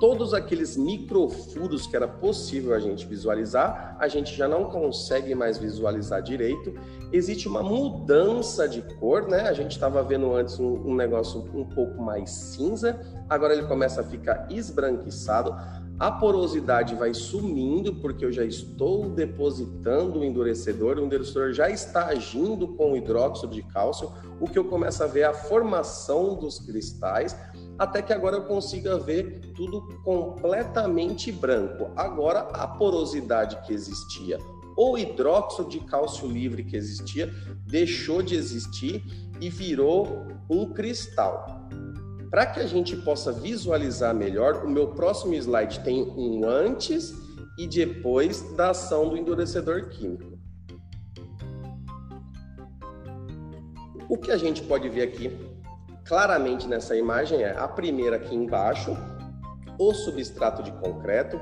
Todos aqueles microfuros que era possível a gente visualizar, a gente já não consegue mais visualizar direito. Existe uma mudança de cor, né? A gente estava vendo antes um, um, negócio um pouco mais cinza, agora ele começa a ficar esbranquiçado. A porosidade vai sumindo porque eu já estou depositando o endurecedor, o endurecedor já está agindo com o hidróxido de cálcio. O que eu começo a ver é a formação dos cristais até que agora eu consiga ver tudo completamente branco. Agora, a porosidade que existia, o hidróxido de cálcio livre que existia, deixou de existir e virou um cristal. Para que a gente possa visualizar melhor, o meu próximo slide tem um antes e depois da ação do endurecedor químico. O que a gente pode ver aqui claramente nessa imagem é a primeira aqui embaixo, o substrato de concreto,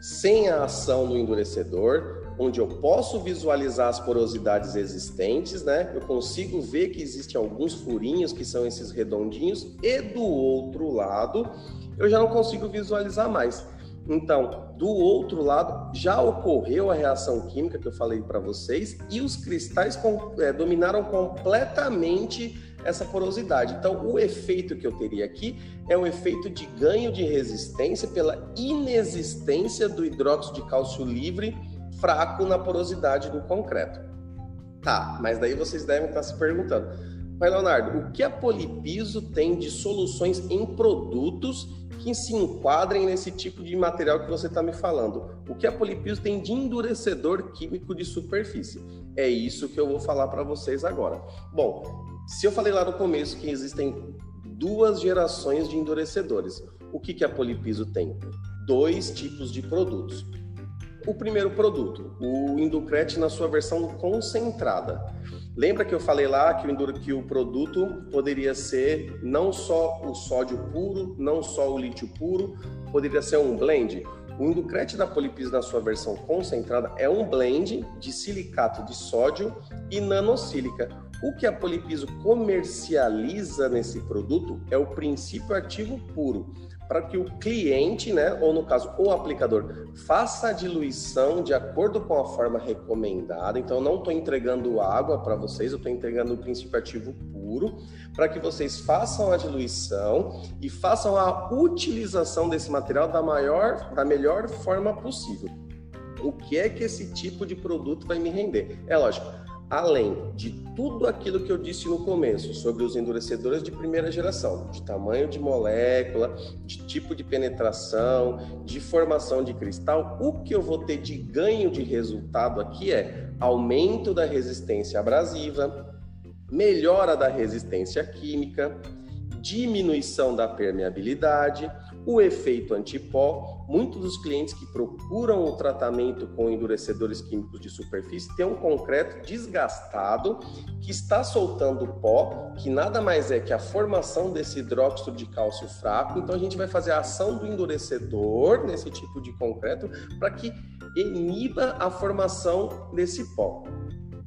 sem a ação do endurecedor, onde eu posso visualizar as porosidades existentes, né? Eu consigo ver que existem alguns furinhos que são esses redondinhos, e do outro lado eu já não consigo visualizar mais. Então, do outro lado, já ocorreu a reação química que eu falei para vocês e os cristais é, dominaram completamente essa porosidade. Então, o efeito que eu teria aqui é um efeito de ganho de resistência pela inexistência do hidróxido de cálcio livre fraco na porosidade do concreto. Tá, mas daí vocês devem estar se perguntando, mas Leonardo, o que a Polipiso tem de soluções em produtos que se enquadrem nesse tipo de material que você está me falando? O que a Polipiso tem de endurecedor químico de superfície? É isso que eu vou falar para vocês agora. Bom, se eu falei lá no começo que existem duas gerações de endurecedores, o que, que a Polipiso tem? Dois tipos de produtos. O primeiro produto, o Inducret na sua versão concentrada. Lembra que eu falei lá que o, que o produto poderia ser não só o sódio puro, não só o lítio puro, poderia ser um blend? O Inducret da Polipiso na sua versão concentrada é um blend de silicato de sódio e nanosílica. O que a Polipiso comercializa nesse produto é o princípio ativo puro, para que o cliente, né, ou no caso o aplicador, faça a diluição de acordo com a forma recomendada. Então, não estou entregando água para vocês, eu estou entregando o princípio ativo puro, para que vocês façam a diluição e façam a utilização desse material da maior, da melhor forma possível. O que é que esse tipo de produto vai me render? É lógico além de tudo aquilo que eu disse no começo sobre os endurecedores de primeira geração, de tamanho de molécula, de tipo de penetração, de formação de cristal, o que eu vou ter de ganho de resultado aqui é aumento da resistência abrasiva, melhora da resistência química, diminuição da permeabilidade, o efeito antipó. Muitos dos clientes que procuram o tratamento com endurecedores químicos de superfície têm um concreto desgastado que está soltando pó, que nada mais é que a formação desse hidróxido de cálcio fraco. Então a gente vai fazer a ação do endurecedor nesse tipo de concreto para que iniba a formação desse pó.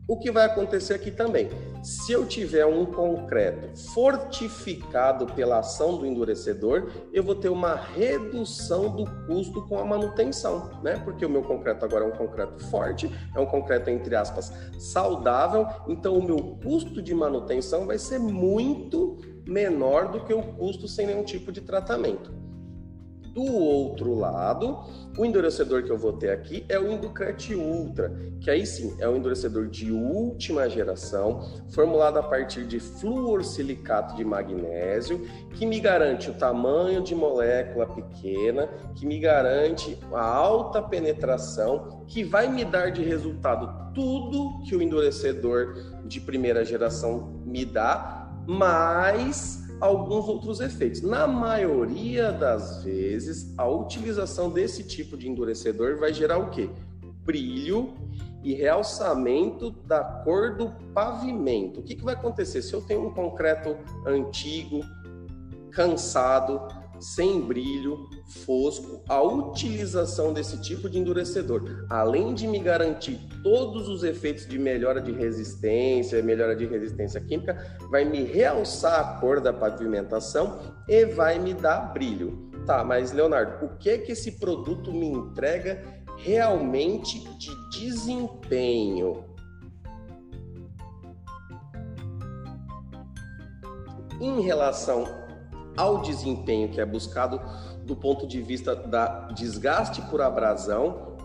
O que vai acontecer aqui também? Se eu tiver um concreto fortificado pela ação do endurecedor, eu vou ter uma redução do custo com a manutenção, né? Porque o meu concreto agora é um concreto forte, é um concreto entre aspas saudável, então o meu custo de manutenção vai ser muito menor do que o custo sem nenhum tipo de tratamento. Do outro lado, o endurecedor que eu vou ter aqui é o Inducret Ultra, que aí sim é um endurecedor de última geração, formulado a partir de fluorsilicato de magnésio, que me garante o tamanho de molécula pequena, que me garante a alta penetração, que vai me dar de resultado tudo que o endurecedor de primeira geração me dá, mais alguns outros efeitos. Na maioria das vezes, a utilização desse tipo de endurecedor vai gerar o quê? Brilho e realçamento da cor do pavimento. O que, que vai acontecer? Se eu tenho um concreto antigo, cansado, sem brilho, fosco, a utilização desse tipo de endurecedor, além de me garantir todos os efeitos de melhora de resistência, melhora de resistência química, vai me realçar a cor da pavimentação e vai me dar brilho. Tá, mas Leonardo, o que que esse produto me entrega realmente de desempenho? Em relação ao desempenho que é buscado do ponto de vista da desgaste por abrasão,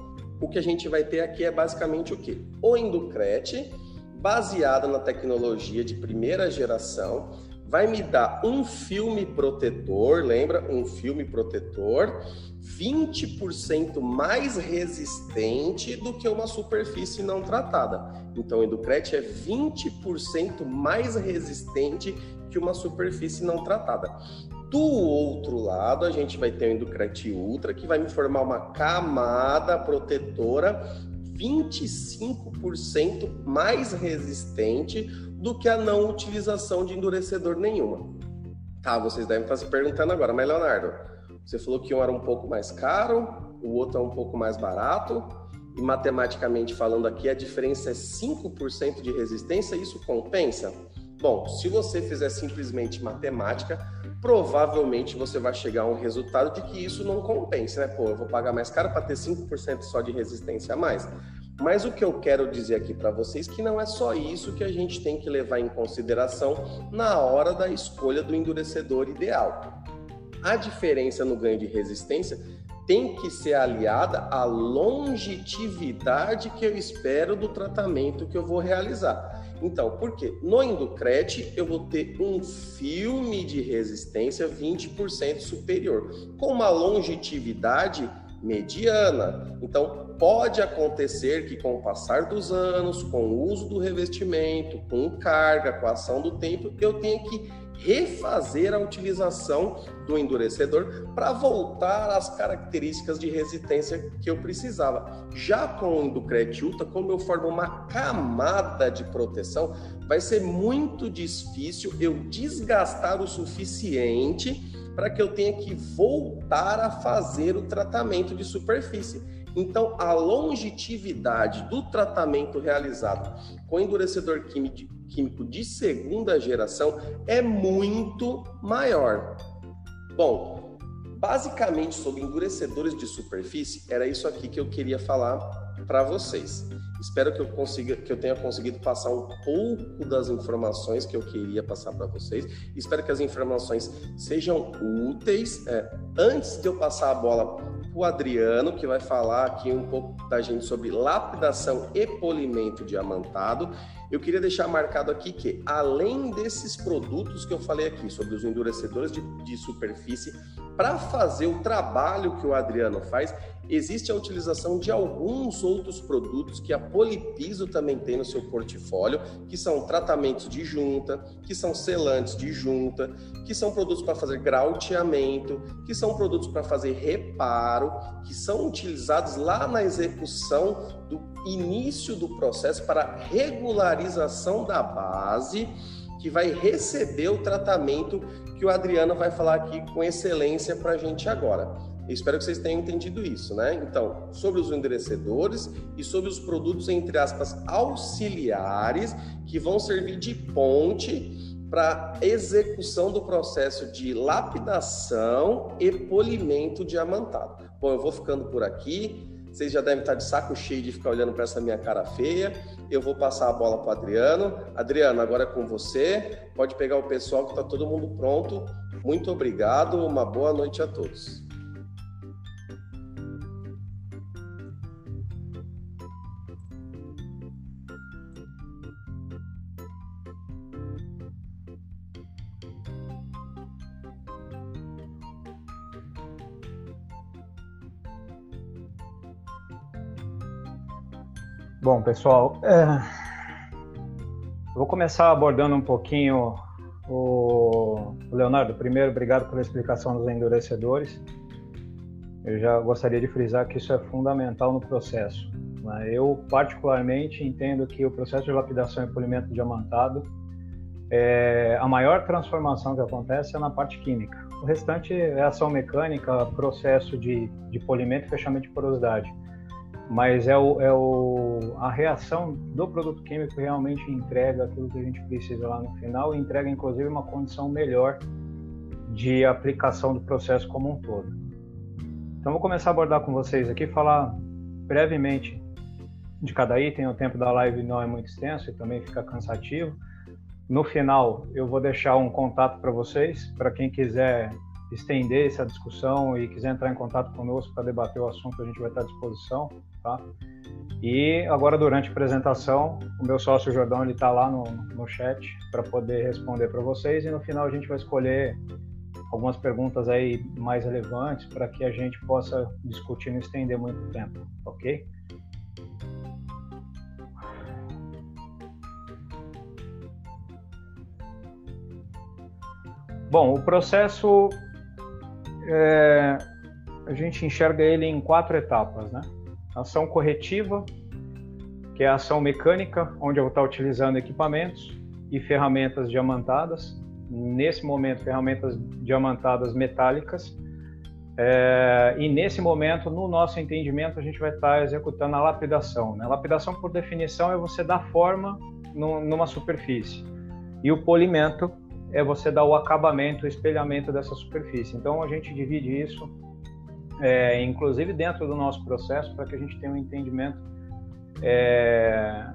o que a gente vai ter aqui é basicamente o que? O Inducrete, baseado na tecnologia de primeira geração, vai me dar um filme protetor, lembra? Um filme protetor 20% mais resistente do que uma superfície não tratada. Então, o Inducrete é 20% mais resistente que uma superfície não tratada. Do outro lado, a gente vai ter o Inducrete Ultra, que vai me formar uma camada protetora 25% mais resistente do que a não utilização de endurecedor nenhuma. Tá, vocês devem estar se perguntando agora, mas Leonardo, você falou que um era um pouco mais caro, o outro é um pouco mais barato, e matematicamente falando aqui, a diferença é 5% de resistência, isso compensa? Bom, se você fizer simplesmente matemática, provavelmente você vai chegar a um resultado de que isso não compensa, né? Pô, eu vou pagar mais caro para ter 5% só de resistência a mais. Mas o que eu quero dizer aqui para vocês que não é só isso que a gente tem que levar em consideração na hora da escolha do endurecedor ideal. A diferença no ganho de resistência tem que ser aliada à longevidade que eu espero do tratamento que eu vou realizar. Então, por quê? No Inducret eu vou ter um filme de resistência 20% superior, com uma longevidade mediana. Então, pode acontecer que com o passar dos anos, com o uso do revestimento, com carga, com a ação do tempo, eu tenha que refazer a utilização do endurecedor para voltar às características de resistência que eu precisava. Já com o Inducret Ultra, como eu formo uma camada de proteção, vai ser muito difícil eu desgastar o suficiente para que eu tenha que voltar a fazer o tratamento de superfície. Então, a longevidade do tratamento realizado com endurecedor químico de segunda geração é muito maior. Bom, basicamente sobre endurecedores de superfície, era isso aqui que eu queria falar para vocês. Espero que eu consiga, que eu tenha conseguido passar um pouco das informações que eu queria passar para vocês. Espero que as informações sejam úteis. É, antes de eu passar a bola para o Adriano, que vai falar aqui um pouco da gente sobre lapidação e polimento diamantado, eu queria deixar marcado aqui que, além desses produtos que eu falei aqui, sobre os endurecedores de, de superfície, para fazer o trabalho que o Adriano faz, existe a utilização de alguns outros produtos que a Polipiso também tem no seu portfólio, que são tratamentos de junta, que são selantes de junta, que são produtos para fazer grauteamento, que são produtos para fazer reparo, que são utilizados lá na execução do início do processo para regularização da base que vai receber o tratamento que o Adriano vai falar aqui com excelência para a gente agora. Espero que vocês tenham entendido isso, né? Então, sobre os enderecedores e sobre os produtos, entre aspas, auxiliares, que vão servir de ponte para execução do processo de lapidação e polimento diamantado. Bom, eu vou ficando por aqui. Vocês já devem estar de saco cheio de ficar olhando para essa minha cara feia. Eu vou passar a bola para Adriano. Adriano, agora é com você. Pode pegar o pessoal que está todo mundo pronto. Muito obrigado. Uma boa noite a todos. Bom, pessoal, é... vou começar abordando um pouquinho o Leonardo. Primeiro, obrigado pela explicação dos endurecedores. Eu já gostaria de frisar que isso é fundamental no processo. Né? Eu, particularmente, entendo que o processo de lapidação e polimento diamantado, é, a maior transformação que acontece é na parte química. O restante é ação mecânica, processo de, de polimento e fechamento de porosidade. Mas é, o, é o, a reação do produto químico realmente entrega aquilo que a gente precisa lá no final e entrega, inclusive, uma condição melhor de aplicação do processo como um todo. Então, vou começar a abordar com vocês aqui, falar brevemente de cada item. O tempo da live não é muito extenso e também fica cansativo. No final, eu vou deixar um contato para vocês, para quem quiser estender essa discussão e quiser entrar em contato conosco para debater o assunto, a gente vai estar à disposição, tá? E agora, durante a apresentação, o meu sócio Jordão está lá no, no chat para poder responder para vocês e no final a gente vai escolher algumas perguntas aí mais relevantes para que a gente possa discutir e não estender muito tempo, ok? Bom, o processo é, a gente enxerga ele em quatro etapas, né? Ação corretiva, que é a ação mecânica, onde eu vou estar utilizando equipamentos e ferramentas diamantadas. Nesse momento, ferramentas diamantadas metálicas. É, e nesse momento, no nosso entendimento, a gente vai estar executando a lapidação. Né? Lapidação, por definição, é você dar forma no, numa superfície. E o polimento é você dar o acabamento, o espelhamento dessa superfície. Então a gente divide isso, é, inclusive dentro do nosso processo, para que a gente tenha um entendimento é,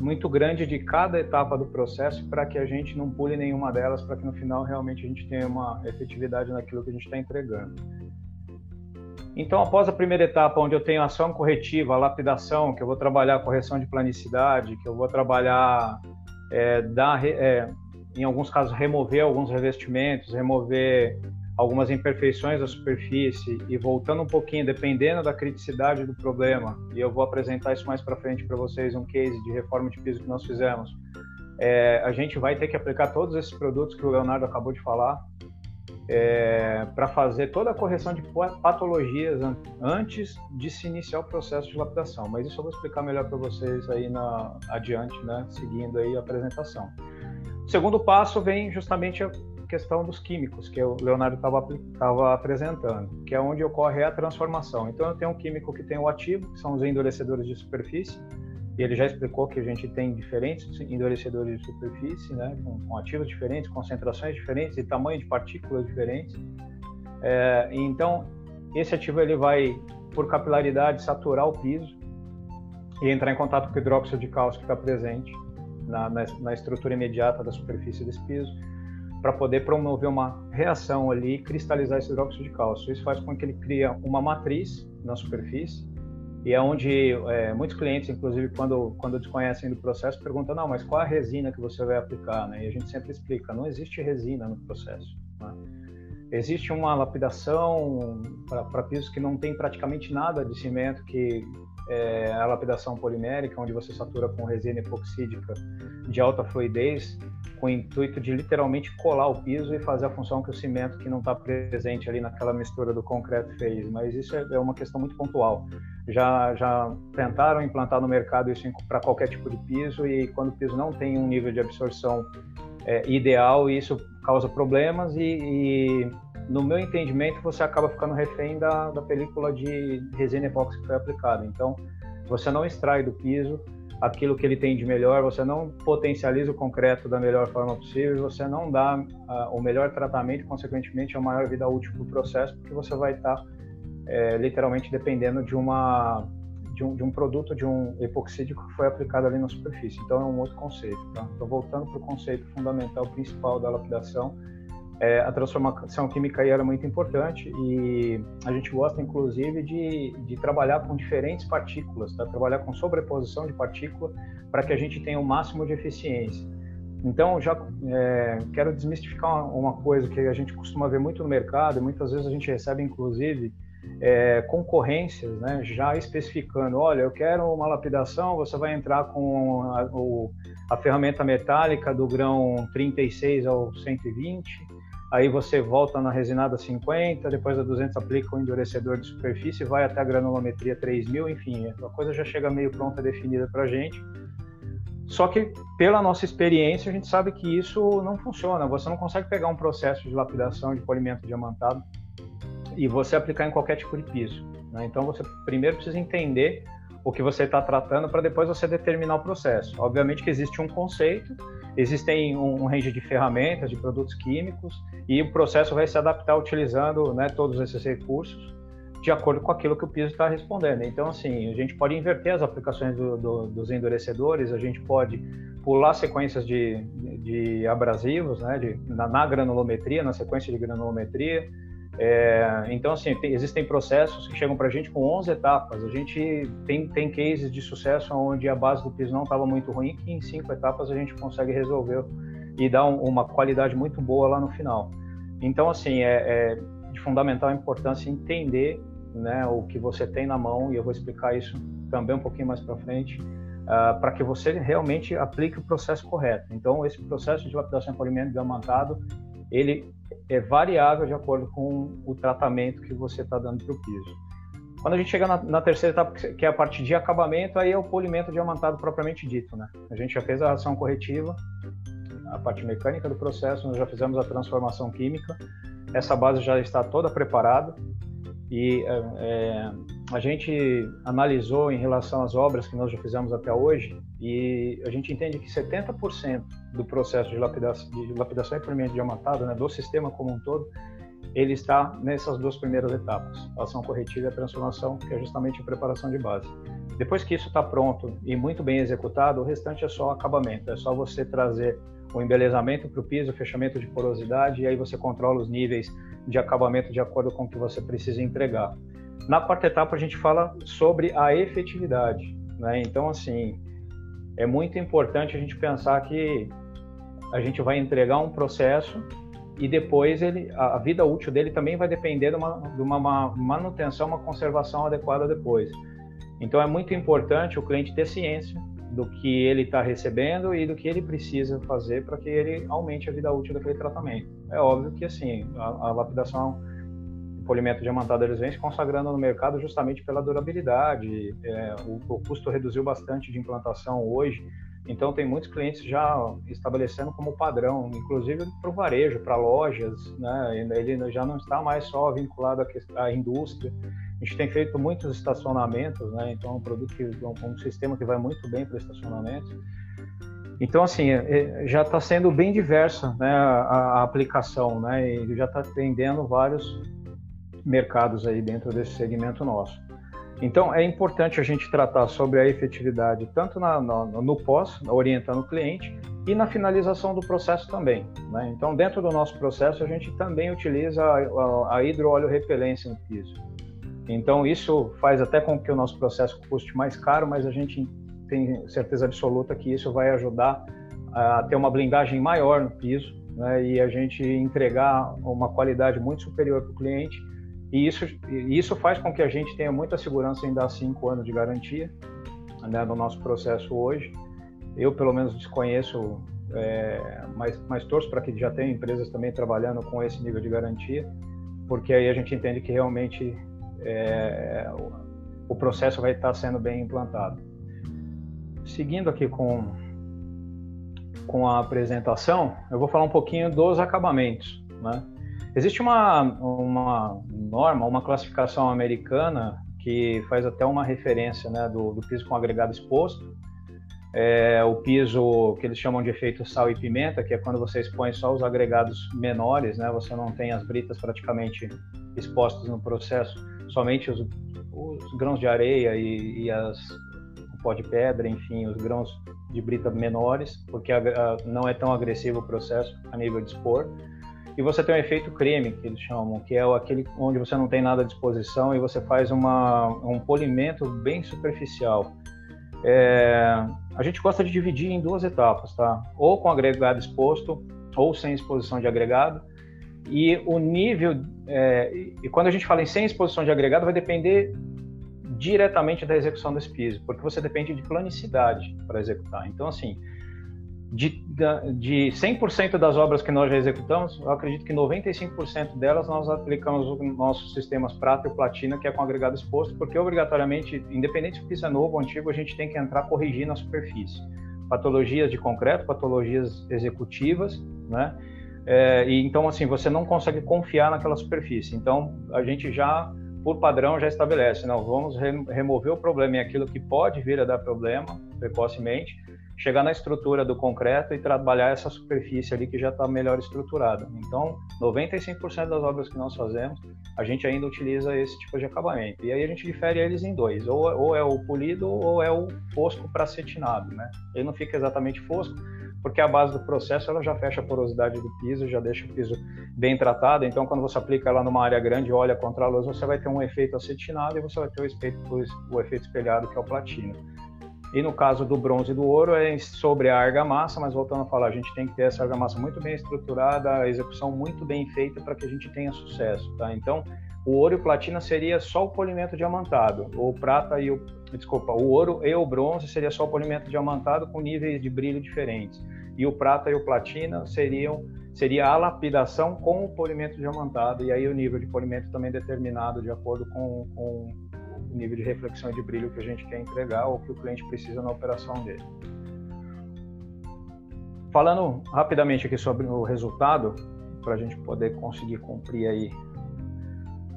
muito grande de cada etapa do processo, para que a gente não pule nenhuma delas, para que no final realmente a gente tenha uma efetividade naquilo que a gente está entregando. Então, após a primeira etapa, onde eu tenho ação corretiva, lapidação, que eu vou trabalhar correção de planicidade, que eu vou trabalhar é, dar, é, em alguns casos, remover alguns revestimentos, remover algumas imperfeições da superfície e voltando um pouquinho, dependendo da criticidade do problema, e eu vou apresentar isso mais para frente para vocês, um case de reforma de piso que nós fizemos, é, a gente vai ter que aplicar todos esses produtos que o Leonardo acabou de falar é, para fazer toda a correção de patologias antes de se iniciar o processo de lapidação. Mas isso eu vou explicar melhor para vocês aí na, adiante, né, seguindo aí a apresentação. O segundo passo vem justamente questão dos químicos, que o Leonardo estava apresentando, que é onde ocorre a transformação. Então, eu tenho um químico que tem o ativo, que são os endurecedores de superfície, e ele já explicou que a gente tem diferentes endurecedores de superfície, né, com, com ativos diferentes, concentrações diferentes e tamanho de partículas diferentes. É, então, esse ativo ele vai, por capilaridade, saturar o piso e entrar em contato com o hidróxido de cálcio que está presente na, na, na estrutura imediata da superfície desse piso, para poder promover uma reação ali e cristalizar esse hidróxido de cálcio. Isso faz com que ele crie uma matriz na superfície e é onde é, muitos clientes, inclusive, quando, quando desconhecem do processo, perguntam, não, mas qual a resina que você vai aplicar? Né? E a gente sempre explica, não existe resina no processo. Né? Existe uma lapidação para pisos que não tem praticamente nada de cimento, que é a lapidação polimérica, onde você satura com resina epoxídica de alta fluidez, com o intuito de literalmente colar o piso e fazer a função que o cimento que não está presente ali naquela mistura do concreto fez. Mas isso é, é uma questão muito pontual. Já, já tentaram implantar no mercado isso para qualquer tipo de piso e quando o piso não tem um nível de absorção é, ideal, isso causa problemas e, e no meu entendimento, você acaba ficando refém da, da película de resina epóxi que foi aplicada. Então, você não extrai do piso aquilo que ele tem de melhor, você não potencializa o concreto da melhor forma possível, você não dá uh, o melhor tratamento, consequentemente, a maior vida útil para o processo, porque você vai estar tá, é, literalmente dependendo de uma de um, de um, produto, de um epoxídico que foi aplicado ali na superfície. Então, é um outro conceito. Tá? Então, voltando para o conceito fundamental principal da lapidação, é, a transformação química aí era muito importante e a gente gosta, inclusive, de, de trabalhar com diferentes partículas, tá? trabalhar com sobreposição de partícula para que a gente tenha o máximo de eficiência. Então, já é, quero desmistificar uma, uma, coisa que a gente costuma ver muito no mercado e muitas vezes a gente recebe, inclusive, é, concorrências, né, já especificando, olha, eu quero uma lapidação, você vai entrar com a, o, a ferramenta metálica do grão 36 ao 120, aí você volta na resinada 50, depois a 200 aplica o endurecedor de superfície, vai até a granulometria 3000, enfim, a coisa já chega meio pronta, definida para a gente. Só que, pela nossa experiência, a gente sabe que isso não funciona. Você não consegue pegar um processo de lapidação de polimento diamantado e você aplicar em qualquer tipo de piso. Né? Então, você primeiro precisa entender o que você está tratando para depois você determinar o processo. Obviamente que existe um conceito, existem um, range de ferramentas, de produtos químicos e o processo vai se adaptar utilizando né, todos esses recursos de acordo com aquilo que o piso está respondendo. Então, assim, a gente pode inverter as aplicações do, do, dos endurecedores, a gente pode pular sequências de, de abrasivos, né, de, na, na, granulometria, na sequência de granulometria. É, então, assim, tem, existem processos que chegam para a gente com 11 etapas. A gente tem, tem cases de sucesso onde a base do piso não estava muito ruim, que em cinco etapas a gente consegue resolver e dar um, uma qualidade muito boa lá no final. Então, assim, é, é de fundamental importância entender né, o que você tem na mão, e eu vou explicar isso também um pouquinho mais para frente, uh, para que você realmente aplique o processo correto. Então, esse processo de lapidação em polimento diamantado, ele é variável de acordo com o tratamento que você está dando para o piso. Quando a gente chega na, na, terceira etapa, que é a parte de acabamento, aí é o polimento diamantado propriamente dito, né? A gente já fez a ação corretiva, a parte mecânica do processo, nós já fizemos a transformação química, essa base já está toda preparada, e é, é, a gente analisou em relação às obras que nós já fizemos até hoje e a gente entende que 70% do processo de lapidação, de lapidação e polimento diamantado, né, do sistema como um todo, ele está nessas duas primeiras etapas, ação corretiva e a transformação, que é justamente a preparação de base. Depois que isso está pronto e muito bem executado, o restante é só acabamento, é só você trazer o embelezamento para o piso, o fechamento de porosidade, e aí você controla os níveis de acabamento de acordo com o que você precisa entregar. Na quarta etapa, a gente fala sobre a efetividade. Né? Então, assim, é muito importante a gente pensar que a gente vai entregar um processo e depois ele, a vida útil dele também vai depender de uma, de uma manutenção, uma conservação adequada depois. Então, é muito importante o cliente ter ciência do que ele está recebendo e do que ele precisa fazer para que ele aumente a vida útil daquele tratamento. É óbvio que assim a, a lapidação polimento diamantado eles vêm se consagrando no mercado justamente pela durabilidade. É, o, o, custo reduziu bastante de implantação hoje, então tem muitos clientes já estabelecendo como padrão, inclusive para o varejo, para lojas, né? Ele já não está mais só vinculado à, indústria a gente tem feito muitos estacionamentos, né? Então é um produto que um, sistema que vai muito bem para estacionamento. Então assim é, é já está sendo bem diversa, né? A, aplicação, né? E já está atendendo vários mercados aí dentro desse segmento nosso. Então é importante a gente tratar sobre a efetividade tanto na, no, pós, orientando o cliente, e na finalização do processo também. Né? Então dentro do nosso processo a gente também utiliza a, a, a hidroóleo repelência no piso. Então, isso faz até com que o nosso processo custe mais caro, mas a gente tem certeza absoluta que isso vai ajudar a ter uma blindagem maior no piso né, e a gente entregar uma qualidade muito superior para o cliente. E isso, isso faz com que a gente tenha muita segurança em dar cinco anos de garantia né, no nosso processo hoje. Eu, pelo menos, desconheço, é, mas, mas torço para que já tenha empresas também trabalhando com esse nível de garantia, porque aí a gente entende que realmente é, o processo vai estar sendo bem implantado. Seguindo aqui com, com a apresentação, eu vou falar um pouquinho dos acabamentos. Né? Existe uma, uma norma, uma classificação americana que faz até uma referência né, do, do piso com agregado exposto, é, o piso que eles chamam de efeito sal e pimenta, que é quando você expõe só os agregados menores, né? Você não tem as britas praticamente expostas no processo somente os, os grãos de areia e, e as, o pó de pedra, enfim, os grãos de brita menores, porque a, a, não é tão agressivo o processo a nível de expor. E você tem um efeito creme, que eles chamam, que é aquele onde você não tem nada à disposição e você faz uma, um polimento bem superficial. É, a gente gosta de dividir em duas etapas, tá? Ou com agregado exposto, ou sem exposição de agregado. e o nível, é, e quando a gente fala em sem exposição de agregado, vai depender diretamente da execução desse piso, porque você depende de planicidade para executar. Então, assim, de, de 100% das obras que nós já executamos, eu acredito que 95% delas nós aplicamos os nossos sistemas prata e platina, que é com agregado exposto, porque obrigatoriamente, independente se o piso é novo ou antigo, a gente tem que entrar corrigindo a superfície. Patologias de concreto, patologias executivas, né? É, e então, assim, você não consegue confiar naquela superfície. Então, a gente já, por padrão, já estabelece, não, vamos remover o problema e aquilo que pode vir a dar problema precocemente, chegar na estrutura do concreto e trabalhar essa superfície ali que já está melhor estruturada. Então, 95% das obras que nós fazemos, a gente ainda utiliza esse tipo de acabamento. E aí a gente difere eles em dois, ou, ou é o polido ou é o fosco para cetinado, né? Ele não fica exatamente fosco, porque a base do processo ela já fecha a porosidade do piso, já deixa o piso bem tratado. Então, quando você aplica ela numa área grande, olha contra a luz, você vai ter um efeito acetinado e você vai ter o efeito, o efeito espelhado, que é o platina. E no caso do bronze e do ouro é sobre a argamassa, mas voltando a falar, a gente tem que ter essa argamassa muito bem estruturada, a execução muito bem feita para que a gente tenha sucesso, tá? Então, o ouro e o platina seria só o polimento diamantado, o prata e o desculpa, o ouro e o bronze seria só o polimento diamantado com níveis de brilho diferentes. E o prata e o platina seriam seria a lapidação com o polimento diamantado e aí o nível de polimento também determinado de acordo com, com nível de reflexão e de brilho que a gente quer entregar ou que o cliente precisa na operação dele. Falando rapidamente aqui sobre o resultado, para a gente poder conseguir cumprir aí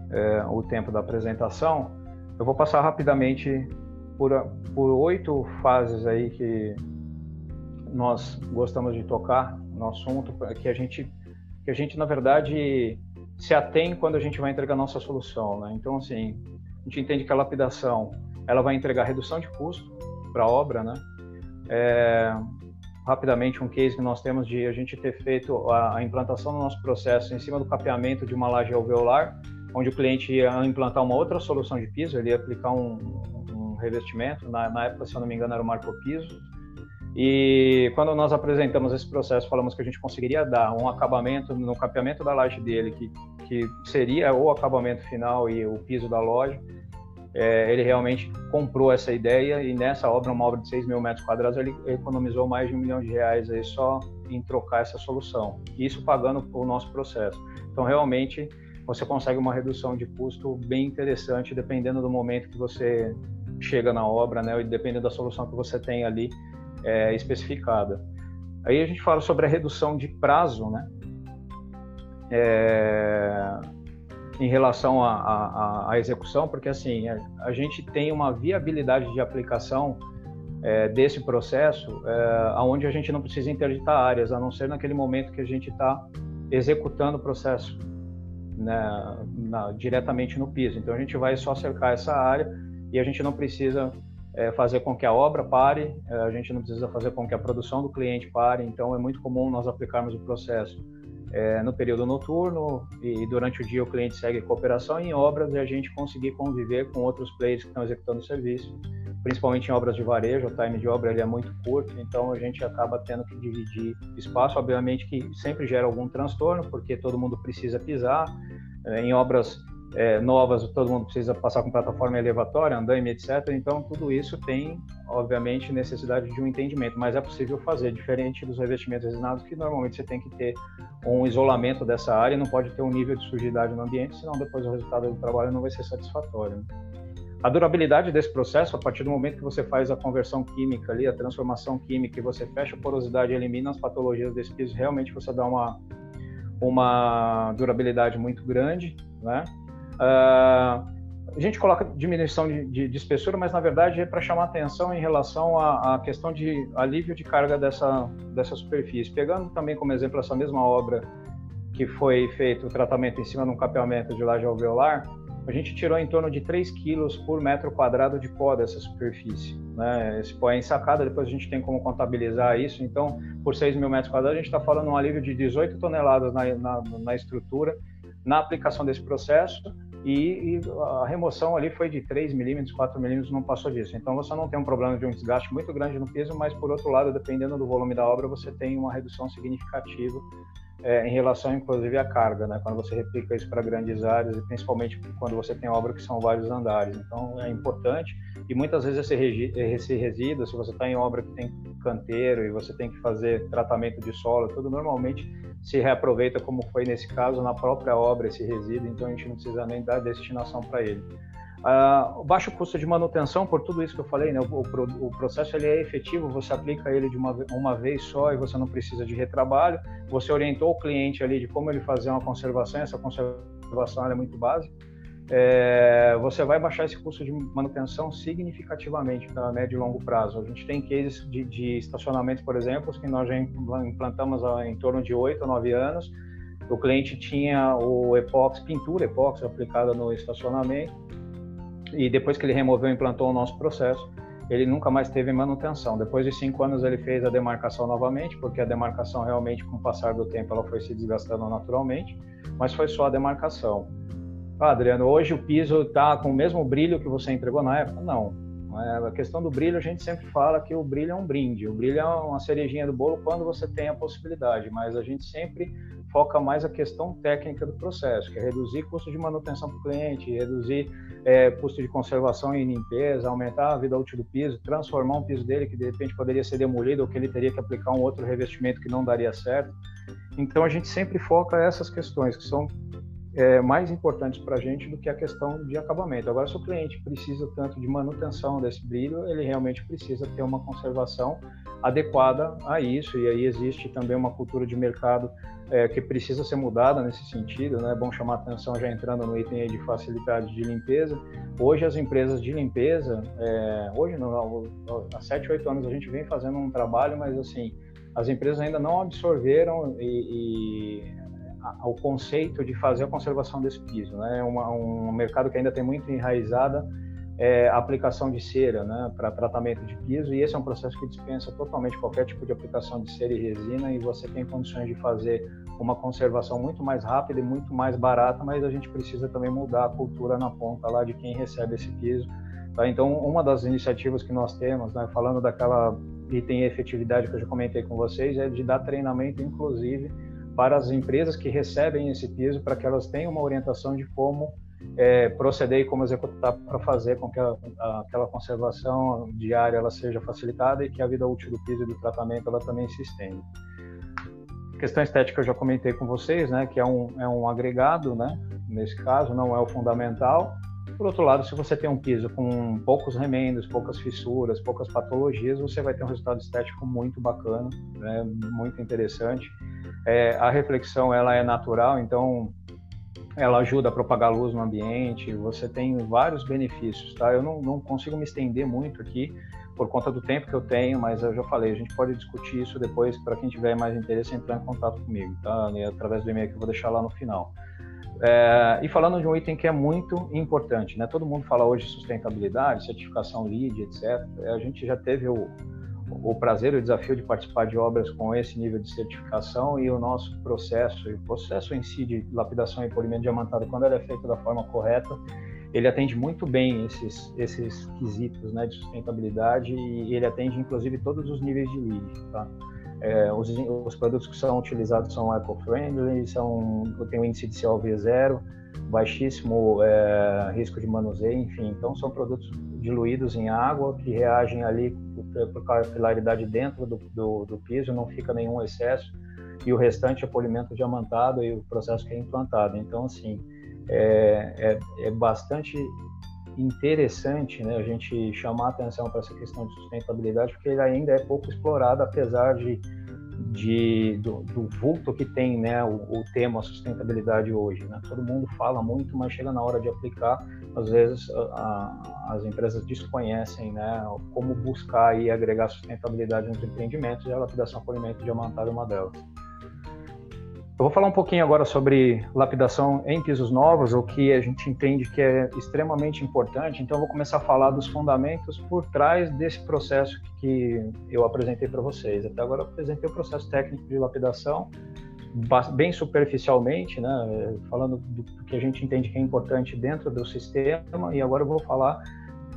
é, o tempo da apresentação, eu vou passar rapidamente por, por oito fases aí que nós gostamos de tocar no assunto, que a gente, que a gente na verdade se atém quando a gente vai entregar nossa solução, né? Então assim, a gente entende que a lapidação ela vai entregar redução de custo para a obra, né? É, rapidamente um case que nós temos de a gente ter feito a, a, implantação do nosso processo em cima do capeamento de uma laje alveolar, onde o cliente ia implantar uma outra solução de piso, ele ia aplicar um, um revestimento, na, na, época, se eu não me engano, era o marco piso. E quando nós apresentamos esse processo, falamos que a gente conseguiria dar um acabamento no capeamento da laje dele que que seria o acabamento final e o piso da loja. É, ele realmente comprou essa ideia e nessa obra, uma obra de 6 mil metros quadrados, ele economizou mais de um milhão de reais aí só em trocar essa solução. Isso pagando o nosso processo. Então, realmente, você consegue uma redução de custo bem interessante, dependendo do momento que você chega na obra, né, e dependendo da solução que você tem ali é, especificada. Aí a gente fala sobre a redução de prazo, né? É, em relação à execução, porque assim a, a, gente tem uma viabilidade de aplicação é, desse processo, é, onde a gente não precisa interditar áreas, a não ser naquele momento que a gente está executando o processo né, na, diretamente no piso. Então a gente vai só cercar essa área e a gente não precisa é, fazer com que a obra pare, é, a gente não precisa fazer com que a produção do cliente pare. Então é muito comum nós aplicarmos o processo é, no período noturno e durante o dia o cliente segue cooperação em obras e a gente conseguir conviver com outros players que estão executando o serviço, principalmente em obras de varejo, o time de obra ele é muito curto, então a gente acaba tendo que dividir espaço, obviamente que sempre gera algum transtorno, porque todo mundo precisa pisar, é, em obras é, novas, todo mundo precisa passar com plataforma elevatória, andaime, etc. Então, tudo isso tem, obviamente, necessidade de um entendimento, mas é possível fazer, diferente dos revestimentos resinados, que normalmente você tem que ter um isolamento dessa área, não pode ter um nível de sujidade no ambiente, senão depois o resultado do trabalho não vai ser satisfatório. Né? A durabilidade desse processo, a partir do momento que você faz a conversão química ali, a transformação química, e você fecha a porosidade elimina as patologias desse piso, realmente você dá uma, uma durabilidade muito grande, né? Uh, a gente coloca diminuição de, de, de, espessura, mas na verdade é para chamar atenção em relação à, à, questão de alívio de carga dessa, dessa superfície. Pegando também como exemplo essa mesma obra que foi feito o tratamento em cima de um capeamento de laje alveolar, a gente tirou em torno de 3 quilos por metro quadrado de pó dessa superfície. Né? Esse pó é ensacado, depois a gente tem como contabilizar isso. Então, por 6 mil metros quadrados, a gente está falando um alívio de 18 toneladas na, na, na estrutura na aplicação desse processo e, e, a remoção ali foi de 3 milímetros, 4 milímetros, não passou disso. Então você não tem um problema de um desgaste muito grande no piso, mas por outro lado, dependendo do volume da obra, você tem uma redução significativa é, em relação, inclusive, à carga, né? Quando você replica isso para grandes áreas e principalmente quando você tem obra que são vários andares. Então, é importante e muitas vezes esse, esse resíduo, se você está em obra que tem canteiro e você tem que fazer tratamento de solo, tudo normalmente se reaproveita, como foi nesse caso, na própria obra esse resíduo, então a gente não precisa nem dar destinação para ele. Uh, o baixo custo de manutenção, por tudo isso que eu falei, né, o, o, o, processo ele é efetivo, você aplica ele de uma, uma vez só e você não precisa de retrabalho. Você orientou o cliente ali de como ele fazer uma conservação, essa conservação é muito básica. É, você vai baixar esse custo de manutenção significativamente para médio e longo prazo. A gente tem cases de, de estacionamentos, por exemplo, que nós já implantamos há, em torno de 8 ou 9 anos. O cliente tinha o epóxi, pintura epóxi aplicada no estacionamento e depois que ele removeu e implantou o nosso processo, ele nunca mais teve manutenção. Depois de cinco anos ele fez a demarcação novamente, porque a demarcação realmente, com o passar do tempo, ela foi se desgastando naturalmente, mas foi só a demarcação. Ah, Adriano, hoje o piso está com o mesmo brilho que você entregou na época? Não. É, a questão do brilho, a gente sempre fala que o brilho é um brinde. O brilho é uma cerejinha do bolo quando você tem a possibilidade, mas a gente sempre foca mais a questão técnica do processo, que é reduzir custo de manutenção para o cliente, reduzir é, custo de conservação e limpeza, aumentar a vida útil do piso, transformar um piso dele que de repente poderia ser demolido ou que ele teria que aplicar um outro revestimento que não daria certo. Então a gente sempre foca essas questões que são é, mais importantes para a gente do que a questão de acabamento. Agora, se o cliente precisa tanto de manutenção desse brilho, ele realmente precisa ter uma conservação adequada a isso. E aí existe também uma cultura de mercado é, que precisa ser mudada nesse sentido. Né? É bom chamar atenção já entrando no item de facilidade de limpeza. Hoje as empresas de limpeza, é, hoje há 7, 8 anos a gente vem fazendo um trabalho, mas assim, as empresas ainda não absorveram e, e ao conceito de fazer a conservação desse piso. Né? É um mercado que ainda tem muito enraizada é, a aplicação de cera né, para tratamento de piso, e esse é um processo que dispensa totalmente qualquer tipo de aplicação de cera e resina, e você tem condições de fazer uma conservação muito mais rápida e muito mais barata, mas a gente precisa também mudar a cultura na ponta lá de quem recebe esse piso. Tá? Então, uma das iniciativas que nós temos, né, falando daquela item efetividade que eu já comentei com vocês, é de dar treinamento, inclusive, para as empresas que recebem esse piso, para que elas tenham uma orientação de como é, proceder e como executar para fazer com que a, a, aquela conservação diária ela seja facilitada e que a vida útil do piso e do tratamento ela também se estenda. A questão estética eu já comentei com vocês, né, que é um, é um agregado, né, nesse caso, não é o fundamental. Por outro lado, se você tem um piso com poucos remendos, poucas fissuras, poucas patologias, você vai ter um resultado estético muito bacana, né, muito interessante. É, a reflexão ela é natural, então ela ajuda a propagar luz no ambiente, você tem vários benefícios, tá? Eu não, não, consigo me estender muito aqui por conta do tempo que eu tenho, mas eu já falei, a gente pode discutir isso depois para quem tiver mais interesse entrar em contato comigo, tá? E através do e-mail que eu vou deixar lá no final. É, e falando de um item que é muito importante, né? Todo mundo fala hoje de sustentabilidade, certificação LEED, etc. A gente já teve o, o prazer e o desafio de participar de obras com esse nível de certificação e o nosso processo, e o processo em si de lapidação e polimento diamantado, quando ele é feito da forma correta, ele atende muito bem esses, esses quesitos né, de sustentabilidade e ele atende inclusive todos os níveis de LEED. Tá? É, os, os, produtos que são utilizados são eco-friendly, são, tem um índice de COV zero, baixíssimo é, risco de manuseio, enfim. Então, são produtos diluídos em água que reagem ali por capilaridade dentro do, do, do piso, não fica nenhum excesso e o restante é polimento diamantado e o processo que é implantado. Então, assim, é, é, é bastante interessante né, a gente chamar atenção para essa questão de sustentabilidade, porque ele ainda é pouco explorado, apesar de de, do, do, vulto que tem né, o, o, tema sustentabilidade hoje. Né? Todo mundo fala muito, mas chega na hora de aplicar, às vezes a, as empresas desconhecem né, como buscar e agregar sustentabilidade nos empreendimentos e a lapidação por alimento diamantado é uma delas. Eu vou falar um pouquinho agora sobre lapidação em pisos novos, o que a gente entende que é extremamente importante. Então, eu vou começar a falar dos fundamentos por trás desse processo que eu apresentei para vocês. Até agora, eu apresentei o processo técnico de lapidação, bem superficialmente, né, falando do que a gente entende que é importante dentro do sistema, e agora eu vou falar